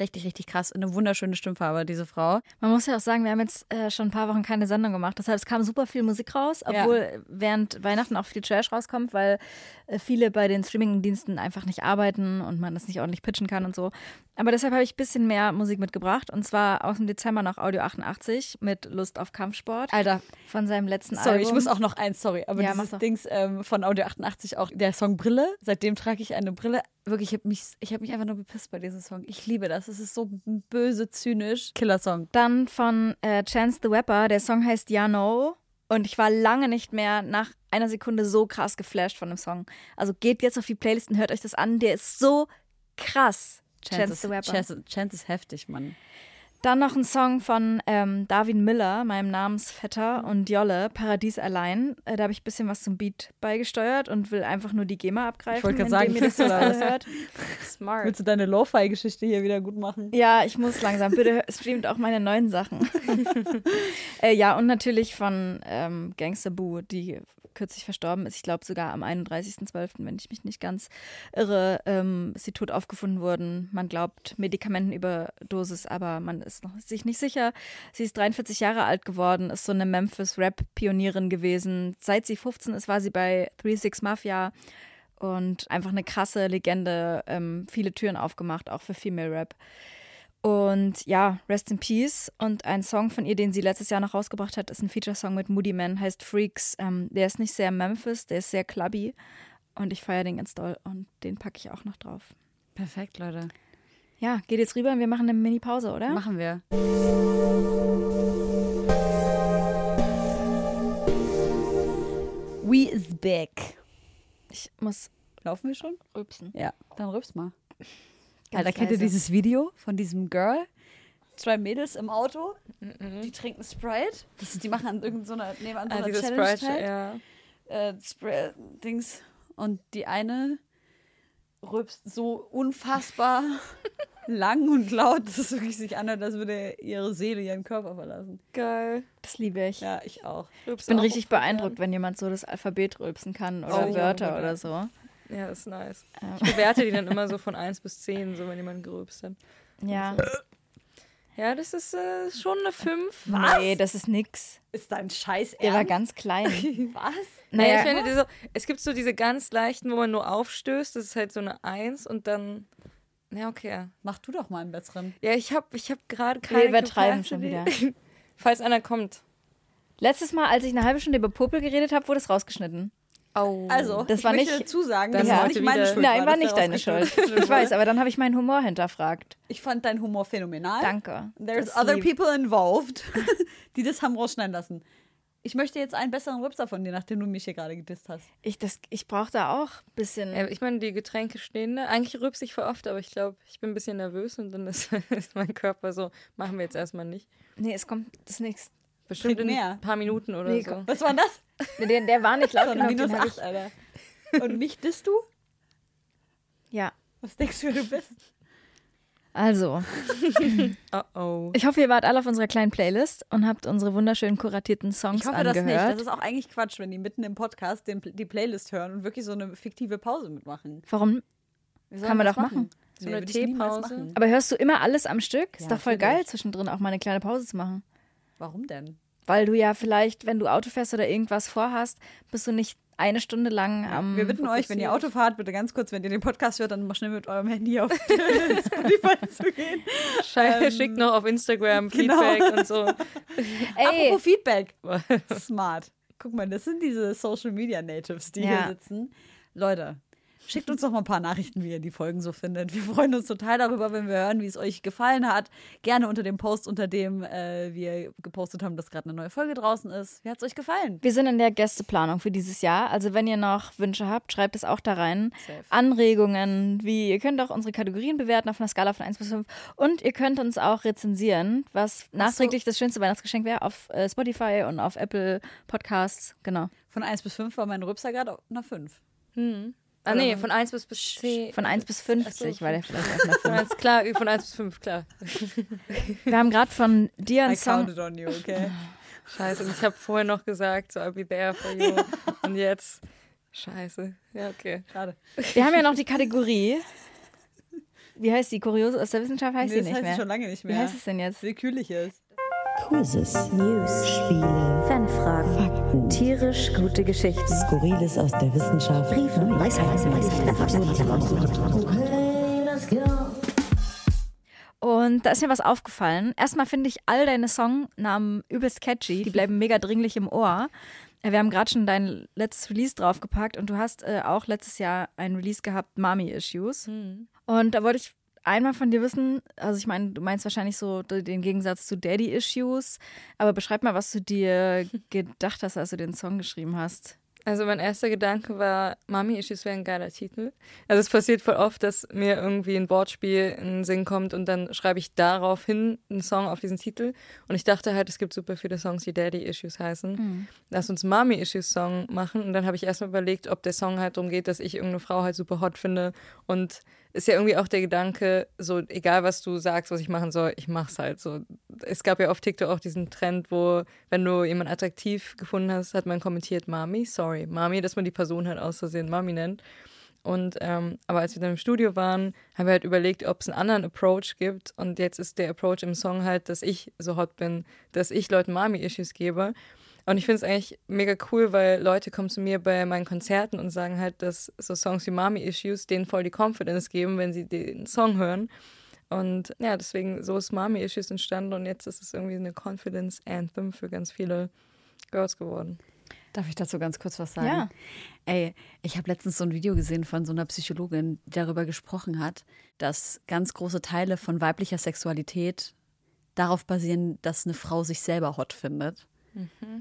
Richtig, richtig krass. Eine wunderschöne Stimmfarbe, diese Frau. Man muss ja auch sagen, wir haben jetzt äh, schon ein paar Wochen keine Sendung gemacht. Deshalb es kam super viel Musik raus, Ja. obwohl während Weihnachten auch viel Trash rauskommt, weil äh, viele bei den Streamingdiensten einfach nicht arbeiten und man das nicht ordentlich pitchen kann und so. Aber deshalb habe ich ein bisschen mehr Musik mitgebracht. Und zwar aus dem Dezember noch Audio 88 mit Lust auf Kampfsport Alter, von seinem letzten sorry, Album. ich muss auch noch eins, sorry, aber Ja, dieses. Dings ähm, von Audio 88 auch, der Song Brille, seitdem trage ich eine Brille. Wirklich, ich habe mich, ich hab mich einfach nur bepisst bei diesem Song. Ich liebe das. Es ist so böse, zynisch. Killer-Song. Dann von äh, Chance the Rapper. Der Song heißt Ja No. Und ich war lange nicht mehr nach einer Sekunde so krass geflasht von dem Song. Also geht jetzt auf die Playlist und hört euch das an. Der ist so krass. Chance, the Rapper. Chance, Chance ist heftig, Mann. Dann noch ein Song von ähm, Darwin Miller, meinem Namensvetter, und Jolle, Paradies allein. Äh, da habe ich ein bisschen was zum Beat beigesteuert und will einfach nur die GEMA abgreifen, Ich wollte gerade sagen, ihr das [laughs] alle was? hört. Smart. Willst du deine Lo-Fi-Geschichte hier wieder gut machen? Ja, ich muss langsam. Bitte streamt auch meine neuen Sachen. [laughs] äh, ja, und natürlich von ähm, Gangster Boo, die kürzlich verstorben ist. Ich glaube sogar am 31.12., wenn ich mich nicht ganz irre, ähm, ist sie tot aufgefunden worden. Man glaubt Medikamentenüberdosis, aber man ist noch sich nicht sicher. Sie ist 43 Jahre alt geworden, ist so eine Memphis-Rap-Pionierin gewesen. Seit sie 15 ist, war sie bei 36 Mafia und einfach eine krasse Legende, ähm, viele Türen aufgemacht, auch für Female Rap. Und ja, Rest in Peace. Und ein Song von ihr, den sie letztes Jahr noch rausgebracht hat, ist ein Feature-Song mit Moody Man, heißt Freaks. Ähm, der ist nicht sehr Memphis, der ist sehr clubby. Und ich feiere den ganz doll. Und den packe ich auch noch drauf. Perfekt, Leute. Ja, geht jetzt rüber und wir machen eine Mini-Pause, oder? Machen wir. We is back. Ich muss Laufen wir schon? rülpsen. Ja, dann rübs mal. Ganz Alter, kennt ihr leise. dieses Video von diesem Girl? Zwei Mädels im Auto, die trinken Sprite. Das die machen an irgendeiner, nehmen an so Ah, einer diese Challenge Sprite, ja. äh, Spray-Dings. Und die eine rülpst so unfassbar [laughs] lang und laut, dass es wirklich sich anhört, als würde ihre Seele ihren Körper verlassen. Geil. Das liebe ich. Ja, ich auch. Ich bin richtig beeindruckt, wenn jemand so das Alphabet rülpsen kann oder Oh, Wörter ja. oder so. Ja, ist nice. Ähm. Ich bewerte die dann immer so [laughs] von 1 bis 10, so wenn jemand gerülpst hat. Ja. Ja, das ist äh, schon eine 5. Nee, das ist nix. Ist dein Scheiß Der war ernst? ganz klein. [laughs] Was? Naja, Naja, ich finde, diese, es gibt so diese ganz leichten, wo man nur aufstößt, das ist halt so eine 1 und dann. Ja, okay. Mach du doch mal einen besseren. Ja, ich habe ich hab gerade keine. wir übertreiben schon wieder. [laughs] Falls einer kommt. Letztes Mal, als ich eine halbe Stunde über Popel geredet habe, wurde es rausgeschnitten. Oh. Also, Das ich war möchte nicht- dazu sagen, dass es heute nicht meine Schuld Nein, war, war nicht deine Schuld. Ich weiß, aber dann habe ich meinen Humor hinterfragt. Ich fand deinen Humor phänomenal. Danke. There's Das other lieb. people involved, [laughs] die das haben rausschneiden lassen. Ich möchte jetzt einen besseren Ripser von dir, nachdem du mich hier gerade gedisst hast. Ich, das- ich brauche da auch ein bisschen. Ja, ich meine, die Getränke stehen da. Eigentlich rübs ich voll oft, aber ich glaube, ich bin ein bisschen nervös und dann [laughs] ist, ist mein Körper so, machen wir jetzt erstmal nicht. nee, es kommt das nächste. Bestimmt Trink in mehr. ein paar Minuten oder Nee, so. Was war denn das? Der, der war nicht laut So eine genug. minus den hab 8, Alter. Und mich disst du? ja, Was denkst du, wer du bist? also. [laughs] Oh oh. Ich hoffe, ihr wart alle auf unserer kleinen Playlist und habt unsere wunderschönen kuratierten Songs Ich hoffe das nicht. angehört. Das ist auch eigentlich Quatsch, wenn die mitten im Podcast den, die Playlist hören und wirklich so eine fiktive Pause mitmachen. Warum? Kann man doch machen. So eine würde ich niemals Teepause. machen. Aber hörst du immer alles am Stück? Ist Ja, doch voll geil, zwischendrin auch mal eine kleine Pause zu machen. Warum denn? Weil du ja vielleicht, wenn du Auto fährst oder irgendwas vorhast, bist du nicht eine Stunde lang am. Wir bitten euch, wenn ihr. Auto fahrt, bitte ganz kurz, wenn ihr den Podcast hört, dann mal schnell mit eurem Handy auf [laughs] Spotify zu gehen. Schei- Schickt noch auf Instagram genau. Feedback und so. [laughs] Ey, Apropos Feedback. [laughs] Smart. Guck mal, das sind diese Social Media Natives, die Ja. hier sitzen. Leute, Schickt uns doch mal ein paar Nachrichten, wie ihr die Folgen so findet. Wir freuen uns total darüber, wenn wir hören, wie es euch gefallen hat. Gerne unter dem Post, unter dem äh, wir gepostet haben, dass gerade eine neue Folge draußen ist. Wie hat es euch gefallen? Wir sind in der Gästeplanung für dieses Jahr. Also wenn ihr noch Wünsche habt, schreibt es auch da rein. Safe. Anregungen, wie ihr könnt auch unsere Kategorien bewerten auf einer Skala von 1 bis 5. Und ihr könnt uns auch rezensieren, was nachträglich das schönste Weihnachtsgeschenk wäre auf äh, Spotify und auf Apple Podcasts. Genau. Von 1 bis 5 war mein Rübser gerade auf einer 5. Ah, nee, von 1 bis, bis 10. Von 1 bis 50 war der vielleicht einer 5. [laughs] Von 1, klar, von 1 bis 5, klar. [laughs] Wir haben gerade von dir einen I Song. counted on you, okay? [laughs] Scheiße, und ich habe vorher noch gesagt, so I'll be there for you. Und jetzt, scheiße. Ja, okay. Schade. Wir haben ja noch die Kategorie. Wie heißt die? Kuriose aus der Wissenschaft heißt Nee, sie das nicht heißt mehr. schon lange nicht Wie mehr. heißt es denn jetzt? Willkürliches. Quizzes, News, Spiele, Fanfragen. Fakten, Tierisch gute Geschichten. Skurriles aus der Wissenschaft, Briefe, Weisheiten, Okay, let's go. Und da ist mir was aufgefallen. Erstmal finde ich all deine Songnamen übelst catchy. Die bleiben mega dringlich im Ohr. Äh, Wir haben gerade schon dein letztes Release draufgepackt und du hast äh, auch letztes Jahr ein Release gehabt, Mommy Issues. Und da wollte ich einmal von dir wissen, also ich meine, du meinst wahrscheinlich so den Gegensatz zu Daddy Issues, aber beschreib mal, was du dir [laughs] gedacht hast, als du den Song geschrieben hast. Also mein erster Gedanke war, Mami Issues wäre ein geiler Titel. Also es passiert voll oft, dass mir irgendwie ein Wortspiel in den Sinn kommt und dann schreibe ich daraufhin einen Song auf diesen Titel. Und ich dachte halt, es gibt super viele Songs, die Daddy Issues heißen. Lass uns Mami Issues Song machen. Und dann habe ich erstmal überlegt, ob der Song halt darum geht, dass ich irgendeine Frau halt super hot finde. Und ist ja irgendwie auch der Gedanke, so egal was du sagst, was ich machen soll, ich mach's halt so. Es gab ja auf TikTok auch diesen Trend, wo, wenn du jemanden attraktiv gefunden hast, hat man kommentiert, Mami, sorry, Mami, dass man die Person halt aus Versehen Mami nennt. Und ähm, aber als wir dann im Studio waren, haben wir halt überlegt, ob es einen anderen Approach gibt. Und jetzt ist der Approach im Song halt, dass ich so hot bin, dass ich Leuten Mami-Issues gebe. Und ich finde es eigentlich mega cool, weil Leute kommen zu mir bei meinen Konzerten und sagen halt, dass so Songs wie Mami Issues denen voll die Confidence geben, wenn sie den Song hören. Und ja, deswegen so ist Mami Issues entstanden und jetzt ist es irgendwie eine Confidence Anthem für ganz viele Girls geworden. Darf ich dazu ganz kurz was sagen? Ja. Ey, ich habe letztens so ein Video gesehen von so einer Psychologin, die darüber gesprochen hat, dass ganz große Teile von weiblicher Sexualität darauf basieren, dass eine Frau sich selber hot findet.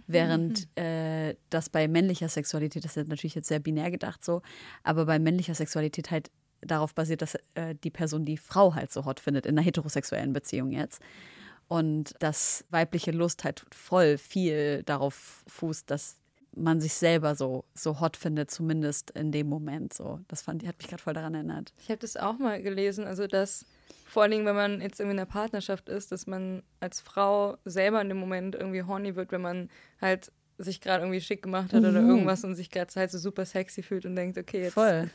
Während äh, das bei männlicher Sexualität, das ist natürlich jetzt sehr binär gedacht so, aber bei männlicher Sexualität halt darauf basiert, dass äh, die Person die Frau halt so hot findet, in einer heterosexuellen Beziehung jetzt. Und dass weibliche Lust halt voll viel darauf fußt, dass man sich selber so, so hot findet, zumindest in dem Moment so. Das fand, hat mich gerade voll daran erinnert. Ich habe das auch mal gelesen, also dass vor allen Dingen, wenn man jetzt irgendwie in einer Partnerschaft ist, dass man als Frau selber in dem Moment irgendwie horny wird, wenn man halt sich gerade irgendwie schick gemacht hat oder irgendwas und sich gerade halt so super sexy fühlt und denkt, okay, jetzt. Voll.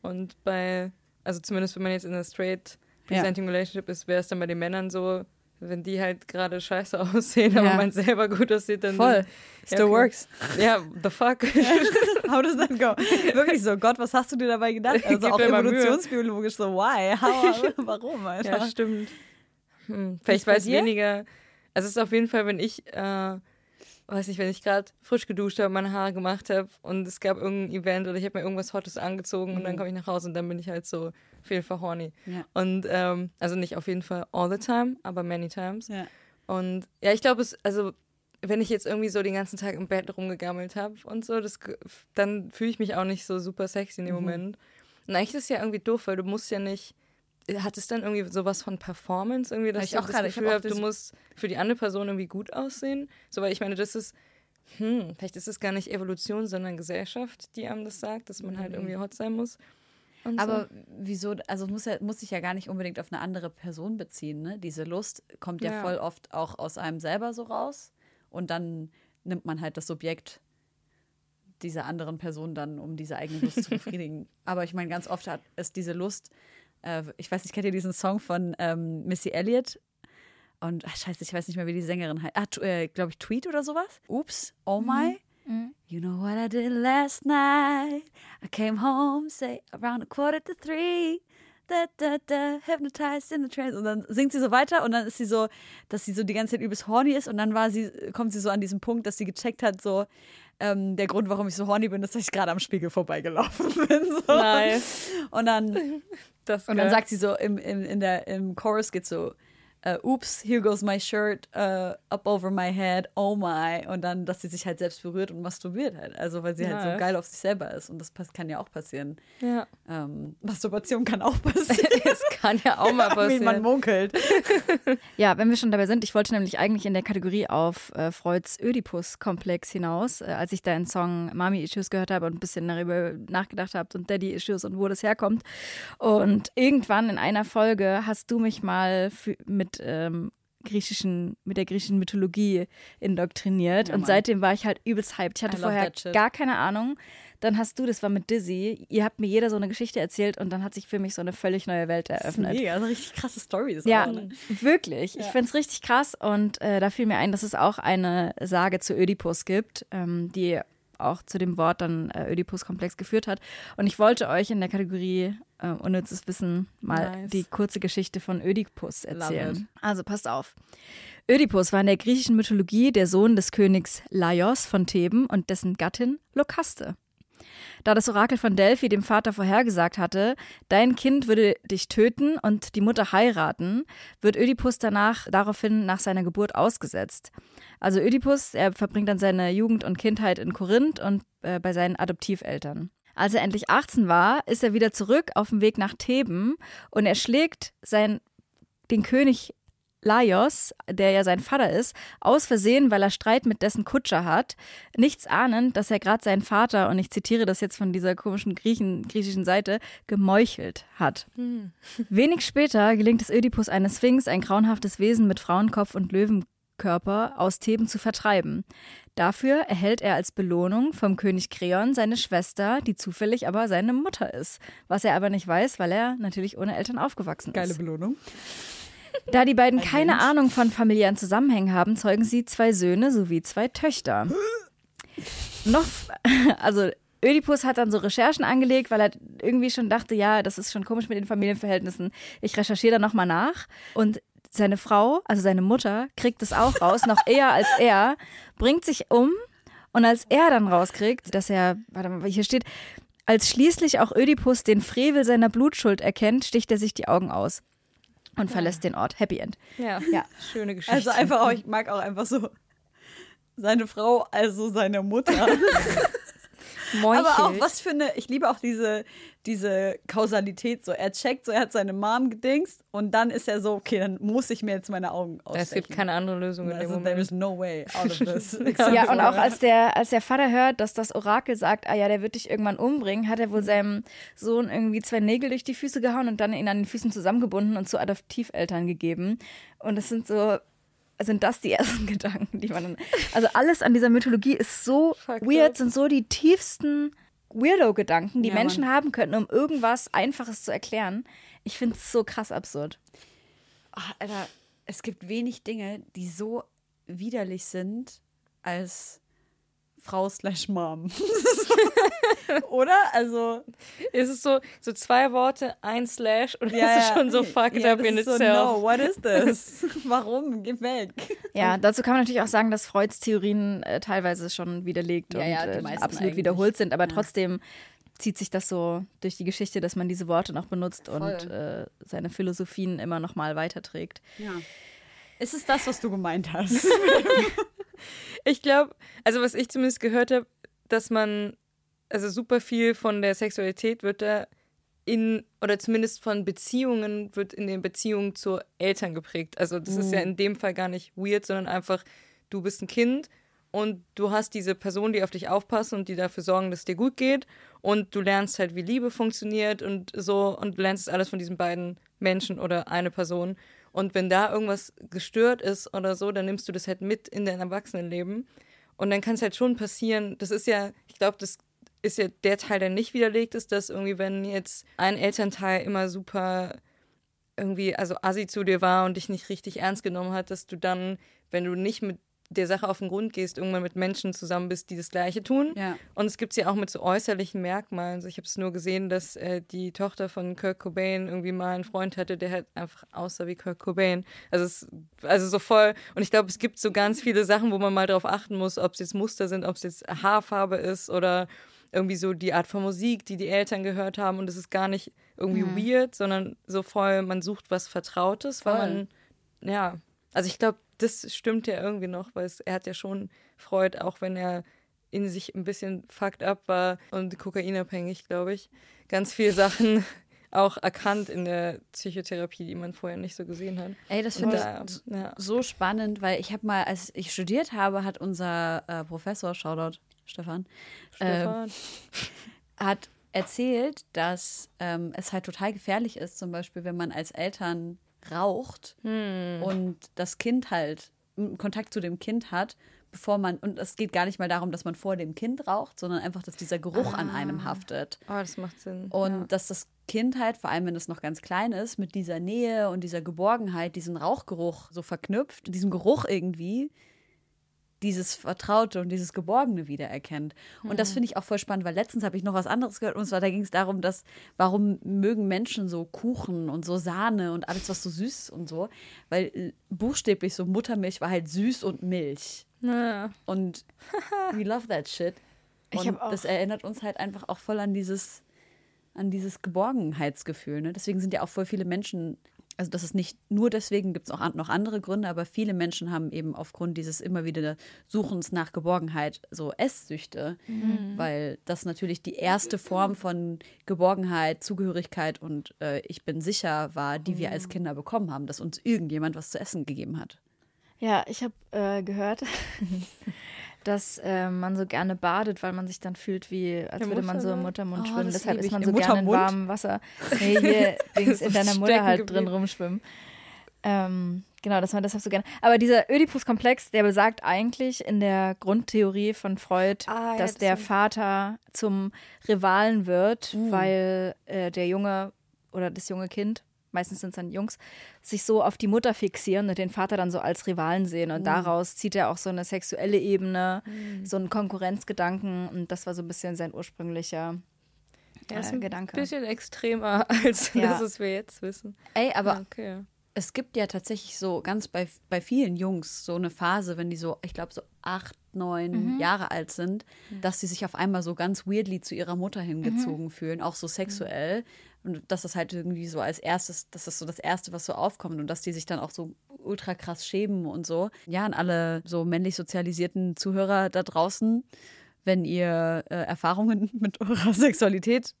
Und bei, also zumindest wenn man jetzt in einer straight Ja. presenting relationship ist, wäre es dann bei den Männern so, wenn die halt gerade scheiße [laughs] aussehen, aber Ja. man selber gut aussieht, dann. Voll. Ja, Still okay. works. Ja, the fuck. [laughs] How does that go? Wirklich so, Gott, was hast du dir dabei gedacht? Also Gib auch evolutionsbiologisch so, why? How? [laughs] Warum, Alter? Ja, stimmt. Hm, vielleicht weiß weniger. Also es ist auf jeden Fall, wenn ich, äh, weiß nicht, wenn ich gerade frisch geduscht habe, meine Haare gemacht habe und es gab irgendein Event oder ich habe mir irgendwas Hottes angezogen und dann komme ich nach Hause und dann bin ich halt so auf jeden Fall horny. Ja. Und ähm, also nicht auf jeden Fall all the time, aber many times. Ja. Und ja, ich glaube, es, also wenn ich jetzt irgendwie so den ganzen Tag im Bett rumgegammelt habe und so, das, dann fühle ich mich auch nicht so super sexy Mhm. in dem Moment. Und eigentlich ist es ja irgendwie doof, weil du musst ja nicht. Hat es dann irgendwie sowas von Performance irgendwie, dass Ich auch das gerade, Gefühl hab auch hast, du musst für die andere Person irgendwie gut aussehen? So, weil ich meine, das ist, hm, vielleicht ist es gar nicht Evolution, sondern Gesellschaft, die einem das sagt, dass man halt irgendwie hot sein muss. Aber wieso, also muss, ja, muss sich ja gar nicht unbedingt auf eine andere Person beziehen. Ne? Diese Lust kommt ja, Ja. voll oft auch aus einem selber so raus. Und dann nimmt man halt das Subjekt dieser anderen Person dann, um diese eigene Lust zu [laughs] befriedigen. Aber ich meine, ganz oft hat ist diese Lust, äh, ich weiß nicht, kennt ihr diesen Song von ähm, Missy Elliott? Und ach, scheiße, ich weiß nicht mehr, wie die Sängerin heißt. Ah, äh, glaube ich, Tweet oder sowas? Oops, oh my. You know what I did last night? I came home, say around a quarter to three. da, da, da, hypnotized in the trance. Und dann singt sie so weiter und dann ist sie so, dass sie so die ganze Zeit übelst horny ist und dann war sie, kommt sie so an diesen Punkt, dass sie gecheckt hat, so, ähm, der Grund, warum ich so horny bin, ist, dass ich gerade am Spiegel vorbeigelaufen [laughs] bin. So. Nice. Und dann, Das und dann geil. sagt sie so, im, im, in der, im Chorus geht so, äh, oops, here goes my shirt uh, up over my head, oh my. Und dann, dass sie sich halt selbst berührt und masturbiert halt. Also, weil sie halt so geil auf sich selber ist. Und das kann ja auch passieren. ja. Ähm, Masturbation kann auch passieren. [laughs] Es kann ja auch mal [laughs] Wie man passieren. munkelt. [laughs] Ja, wenn wir schon dabei sind, ich wollte nämlich eigentlich in der Kategorie auf äh, Freuds Ödipus-Komplex hinaus, äh, als ich deinen Song Mami Issues gehört habe und ein bisschen darüber nachgedacht habe und Daddy Issues und wo das herkommt. Und irgendwann in einer Folge hast du mich mal für, mit ähm, griechischen, mit der griechischen Mythologie indoktriniert. Ja, und seitdem war ich halt übelst hyped. Ich hatte vorher gar keine Ahnung. Dann hast du, das war mit Dizzy, ihr habt mir jeder so eine Geschichte erzählt und dann hat sich für mich so eine völlig neue Welt eröffnet. Mega, also richtig krasse Stories. Ja, auch, ne? wirklich. Ich finde es richtig krass und äh, da fiel mir ein, dass es auch eine Sage zu Ödipus gibt, ähm, die auch zu dem Wort dann äh, Ödipus-Komplex geführt hat. Und ich wollte euch in der Kategorie äh, unnützes Wissen mal Nice. die kurze Geschichte von Ödipus erzählen. Also passt auf. Ödipus war in der griechischen Mythologie der Sohn des Königs Laios von Theben und dessen Gattin Lokaste. Da das Orakel von Delphi dem Vater vorhergesagt hatte, dein Kind würde dich töten und die Mutter heiraten, wird Ödipus danach daraufhin nach seiner Geburt ausgesetzt. Also Ödipus, er verbringt dann seine Jugend und Kindheit in Korinth und äh, bei seinen Adoptiveltern. Als er endlich 18 war, ist er wieder zurück auf dem Weg nach Theben und er schlägt sein, den König Laios, der ja sein Vater ist, aus Versehen, weil er Streit mit dessen Kutscher hat, nichts ahnend, dass er gerade seinen Vater, und ich zitiere das jetzt von dieser komischen Griechen, griechischen Seite, gemeuchelt hat. Wenig später gelingt es Ödipus, eine Sphinx, ein grauenhaftes Wesen mit Frauenkopf und Löwenkörper, aus Theben zu vertreiben. Dafür erhält er als Belohnung vom König Kreon seine Schwester, die zufällig aber seine Mutter ist, was er aber nicht weiß, weil er natürlich ohne Eltern aufgewachsen Geile ist. Belohnung. Da die beiden keine Ahnung von familiären Zusammenhängen haben, zeugen sie zwei Söhne sowie zwei Töchter. Noch, [laughs] also Ödipus hat dann so Recherchen angelegt, weil er irgendwie schon dachte, ja, das ist schon komisch mit den Familienverhältnissen. Ich recherchiere da nochmal nach. Und seine Frau, also seine Mutter, kriegt es auch raus, noch eher als er, bringt sich um. Und als er dann rauskriegt, dass er, warte mal, hier steht, als schließlich auch Ödipus den Frevel seiner Blutschuld erkennt, sticht er sich die Augen aus und verlässt den Ort. Happy End. Ja. Ja. Schöne Geschichte. Also einfach auch, ich mag auch einfach so seine Frau, also seine Mutter. Meuchelt. [laughs] Aber auch was für eine, ich liebe auch diese, diese Kausalität. So, er checkt, so er hat seine Mom gedingst und dann ist er so, okay, dann muss ich mir jetzt meine Augen ausstechen. Es gibt keine andere Lösung in dem also, there is Moment. no way out of this. [laughs] Ja, und auch als der, als der Vater hört, dass das Orakel sagt, ah ja, der wird dich irgendwann umbringen, hat er wohl seinem Sohn irgendwie zwei Nägel durch die Füße gehauen und dann ihn an den Füßen zusammengebunden und zu Adoptiveltern gegeben. Und das sind so, sind das die ersten [laughs] Gedanken, die man dann, also alles an dieser Mythologie ist so Fucked weird, sind so die tiefsten Weirdo-Gedanken, die Ja, Menschen Mann. haben könnten, um irgendwas Einfaches zu erklären. Ich finde es so krass absurd. Ach, Alter, es gibt wenig Dinge, die so widerlich sind als Frau slash Mom. [laughs] Oder? Also, Es ist so, so zwei Worte, ein Slash und ja, es ist schon so fucked ja, up in itself. So, no, what is this? [laughs] Warum? Geh weg. Ja, dazu kann man natürlich auch sagen, dass Freuds Theorien äh, teilweise schon widerlegt Ja, und ja, die äh, meisten absolut eigentlich. wiederholt sind, aber Ja. trotzdem zieht sich das so durch die Geschichte, dass man diese Worte noch benutzt und Voll. äh, seine Philosophien immer noch mal weiterträgt. Ja. Ist es das, was du gemeint hast? [laughs] Ich glaube, also was ich zumindest gehört habe, dass man, also super viel von der Sexualität wird da in, oder zumindest von Beziehungen wird in den Beziehungen zu Eltern geprägt. Also das ist ja in dem Fall gar nicht weird, sondern einfach, du bist ein Kind und du hast diese Person, die auf dich aufpassen und die dafür sorgen, dass es dir gut geht und du lernst halt, wie Liebe funktioniert und so und du lernst es alles von diesen beiden Menschen oder eine Person. Und wenn da irgendwas gestört ist oder so, dann nimmst du das halt mit in dein Erwachsenenleben. Und dann kann es halt schon passieren, das ist ja, ich glaube, das ist ja der Teil, der nicht widerlegt ist, dass irgendwie, wenn jetzt ein Elternteil immer super irgendwie, also assi zu dir war und dich nicht richtig ernst genommen hat, dass du dann, wenn du nicht mit der Sache auf den Grund gehst, irgendwann mit Menschen zusammen bist, die das Gleiche tun. Ja. Und es gibt sie auch mit so äußerlichen Merkmalen. Also ich habe es nur gesehen, dass äh, die Tochter von Kurt Cobain irgendwie mal einen Freund hatte, der halt einfach aussah wie Kurt Cobain. Also, es, also so voll. Und ich glaube, es gibt so ganz viele Sachen, wo man mal drauf achten muss, ob es jetzt Muster sind, ob es jetzt Haarfarbe ist oder irgendwie so die Art von Musik, die die Eltern gehört haben. Und es ist gar nicht irgendwie weird, sondern so voll, man sucht was Vertrautes, weil Voll. man, ja, also ich glaube, das stimmt ja irgendwie noch, weil es, er hat ja schon Freud, auch wenn er in sich ein bisschen fucked up war und kokainabhängig, glaube ich. Ganz viele Sachen [laughs] auch erkannt in der Psychotherapie, die man vorher nicht so gesehen hat. Ey, das finde ich ja. so spannend, weil ich habe mal, als ich studiert habe, hat unser äh, Professor, Shoutout Stefan, Stefan. [laughs] hat erzählt, dass ähm, es halt total gefährlich ist, zum Beispiel, wenn man als Eltern raucht und das Kind halt Kontakt zu dem Kind hat, bevor man, und es geht gar nicht mal darum, dass man vor dem Kind raucht, sondern einfach, dass dieser Geruch an einem haftet. Oh, das macht Sinn. Und ja. dass das Kind halt, vor allem wenn es noch ganz klein ist, mit dieser Nähe und dieser Geborgenheit, diesen Rauchgeruch so verknüpft, diesem Geruch irgendwie, dieses Vertraute und dieses Geborgene wiedererkennt. Und das finde ich auch voll spannend, weil letztens habe ich noch was anderes gehört und zwar da ging es darum, dass warum mögen Menschen so Kuchen und so Sahne und alles, was so süß ist und so, weil äh, buchstäblich so Muttermilch war halt süß und Milch. Ja. Und [laughs] we love that shit. Und das erinnert uns halt einfach auch voll an dieses, an dieses Geborgenheitsgefühl. Ne? Deswegen sind ja auch voll viele Menschen, also das ist nicht nur deswegen, gibt es auch noch andere Gründe, aber viele Menschen haben eben aufgrund dieses immer wieder Suchens nach Geborgenheit so Esssüchte, weil das natürlich die erste Form von Geborgenheit, Zugehörigkeit und äh, ich bin sicher war, die wir als Kinder bekommen haben, dass uns irgendjemand was zu essen gegeben hat. Ja, ich habe äh, gehört, [laughs] dass äh, man so gerne badet, weil man sich dann fühlt, wie als Der würde man so im Muttermund. Oh, schwimmen. das Deshalb ist man so gerne in warmem Wasser. Nee, hier [laughs] links in deiner Mutter halt drin geblieben. rumschwimmen. Ähm, genau, dass man deshalb so gerne. Aber dieser Oedipus-Komplex, der besagt eigentlich in der Grundtheorie von Freud, Ah, ja, dass das der Vater zum Rivalen wird, weil äh, der Junge oder das junge Kind, meistens sind es dann Jungs, sich so auf die Mutter fixieren und den Vater dann so als Rivalen sehen. Und daraus zieht er auch so eine sexuelle Ebene, so einen Konkurrenzgedanken. Und das war so ein bisschen sein ursprünglicher Ja, äh, ein Gedanke. bisschen extremer, [laughs] als Ja. das, was wir jetzt wissen. Ey, aber okay. es gibt ja tatsächlich so ganz bei, bei vielen Jungs so eine Phase, wenn die so, ich glaube, so acht, neun Jahre alt sind, dass sie sich auf einmal so ganz weirdly zu ihrer Mutter hingezogen fühlen, auch so sexuell. Und dass das halt irgendwie so als erstes, das ist so das Erste, was so aufkommt und dass die sich dann auch so ultra krass schämen und so. Ja, an alle so männlich sozialisierten Zuhörer da draußen, wenn ihr äh, Erfahrungen [laughs] mit eurer Sexualität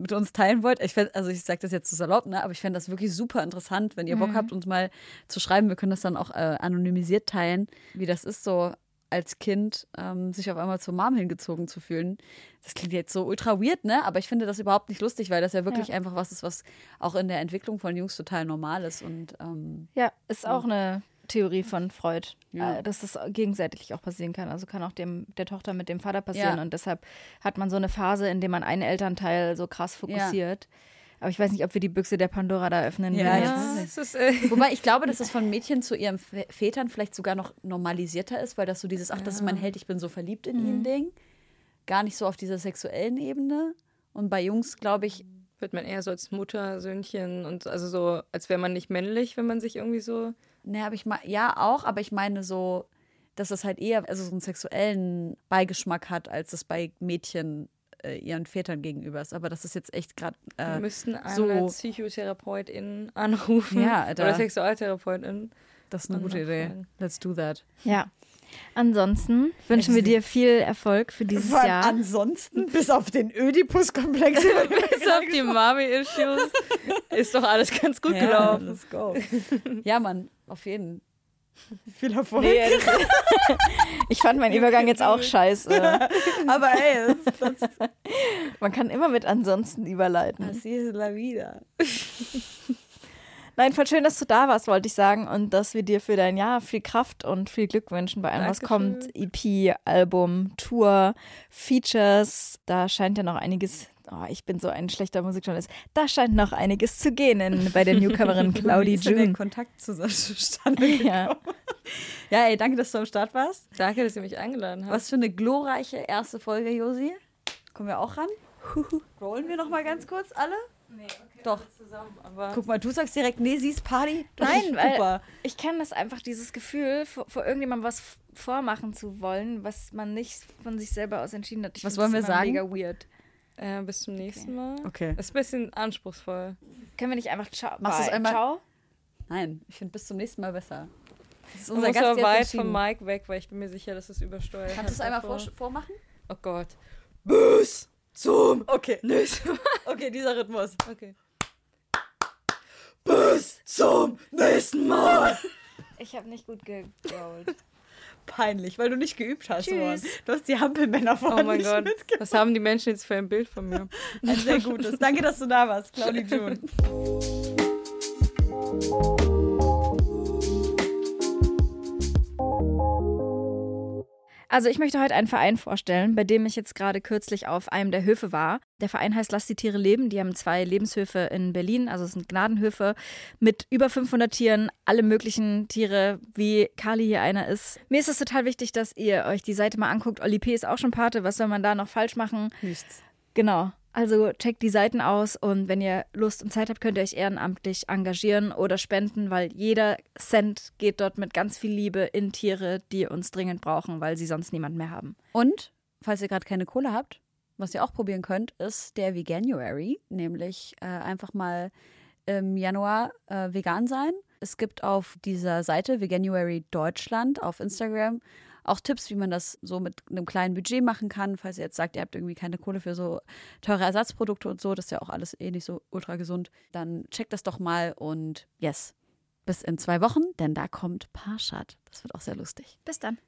mit uns teilen wollt. Ich fänd, also ich sage das jetzt zu salopp, ne? aber ich fände das wirklich super interessant, wenn ihr Bock habt, uns mal zu schreiben. Wir können das dann auch äh, anonymisiert teilen, wie das ist, so als Kind ähm, sich auf einmal zur Mom hingezogen zu fühlen. Das klingt jetzt so ultra weird, ne? Aber ich finde das überhaupt nicht lustig, weil das ja wirklich einfach was ist, was auch in der Entwicklung von Jungs total normal ist. Und ähm, Ja, ist auch eine Theorie von Freud, Ja. äh, dass das gegenseitig auch passieren kann. Also kann auch dem, der Tochter mit dem Vater passieren. Ja. Und deshalb hat man so eine Phase, in der man einen Elternteil so krass fokussiert. Aber ich weiß nicht, ob wir die Büchse der Pandora da öffnen. Ja, Ja, ist, äh, Wobei ich glaube, dass das von Mädchen zu ihren Vä- Vätern vielleicht sogar noch normalisierter ist, weil das so dieses, ach, das ist mein Held, ich bin so verliebt in ihn Ding. Gar nicht so auf dieser sexuellen Ebene. Und bei Jungs, glaube ich, wird man eher so als Mutter, Söhnchen und also so, als wäre man nicht männlich, wenn man sich irgendwie so. Ne, aber ich mal, ja auch, aber ich meine so, dass es halt eher also so einen sexuellen Beigeschmack hat, als es bei Mädchen äh, ihren Vätern gegenüber ist. Aber das ist jetzt echt gerade. Wir Äh, müssten so- eine Psychotherapeutin anrufen. Ja, [laughs] da- Oder Sexualtherapeutin. das ist eine gute Idee. Let's do that. Ja. Ansonsten wünschen wir dir viel Erfolg für dieses Jahr. Ansonsten, bis auf den Ödipus-Komplex. [laughs] Bis auf die Mami-Issues ist doch alles ganz gut gelaufen. let's go. ja, Mann, auf jeden Viel Erfolg. Nee, [laughs] ich fand meinen Übergang jetzt auch scheiße. [laughs] Aber ey, das, das Man kann immer mit ansonsten überleiten. así es la vida. Nein, voll schön, dass du da warst, wollte ich sagen. Und dass wir dir für dein Jahr viel Kraft und viel Glück wünschen bei allem, was kommt. EP, Album, Tour, Features. Da scheint ja noch einiges Oh, ich bin so ein schlechter Musikjournalist. Da scheint noch einiges zu gehen in, bei der Newcomerin [laughs] Claudie Wie ist denn der June. Kontakt [laughs] zustande [laughs] Ja. gekommen? Ja, ey, danke, dass du am Start warst. Danke, dass ihr mich eingeladen habt. Was für eine glorreiche erste Folge, Josi. Kommen wir auch ran? Rollen wir noch mal ganz kurz alle? Nee, okay. Doch. Aber Guck mal, du sagst direkt, nee, sie ist Party. Das Nein, ist weil super. ich kenne das einfach, dieses Gefühl, vor, vor irgendjemandem was vormachen zu wollen, was man nicht von sich selber aus entschieden hat. Ich Was wollen wir sagen? Mega weird. äh, bis zum nächsten Mal. Okay. Das ist ein bisschen anspruchsvoll. Können wir nicht einfach ciao? Machst du's bye. einmal? Ciao? Nein, ich finde bis zum nächsten Mal besser. Das ist Du unser musst Gast aber weit vom Mic weg, weil ich bin mir sicher, dass es übersteuert. Kannst du es einmal vor? vormachen? Oh Gott. Bis zum Okay. nächsten Mal. [laughs] Okay, dieser Rhythmus. Okay. Bis zum nächsten Mal. Ich habe nicht gut gegrowlt. Peinlich, weil du nicht geübt hast. Tschüss. Mann. Du hast die Hampelmänner vorhin Oh mein Gott. mitgemacht. Was haben die Menschen jetzt für ein Bild von mir? Ein sehr gutes. Danke, dass du da warst, Claudie June. [laughs] Also ich möchte heute einen Verein vorstellen, bei dem ich jetzt gerade kürzlich auf einem der Höfe war. Der Verein heißt Lass die Tiere leben. Die haben zwei Lebenshöfe in Berlin, also es sind Gnadenhöfe mit über 500 Tieren, alle möglichen Tiere, wie Kali hier einer ist. Mir ist es total wichtig, dass ihr euch die Seite mal anguckt. Oli P. ist auch schon Pate. Was soll man da noch falsch machen? Nichts. Genau. Also checkt die Seiten aus und wenn ihr Lust und Zeit habt, könnt ihr euch ehrenamtlich engagieren oder spenden, weil jeder Cent geht dort mit ganz viel Liebe in Tiere, die uns dringend brauchen, weil sie sonst niemand mehr haben. Und, falls ihr gerade keine Kohle habt, was ihr auch probieren könnt, ist der Veganuary, nämlich äh, einfach mal im Januar äh, vegan sein. Es gibt auf dieser Seite Veganuary Deutschland auf Instagram auch Tipps, wie man das so mit einem kleinen Budget machen kann. Falls ihr jetzt sagt, ihr habt irgendwie keine Kohle für so teure Ersatzprodukte und so, das ist ja auch alles eh nicht so ultra gesund, dann checkt das doch mal und yes, bis in zwei Wochen, denn da kommt Parshad. Das wird auch sehr lustig. Bis dann.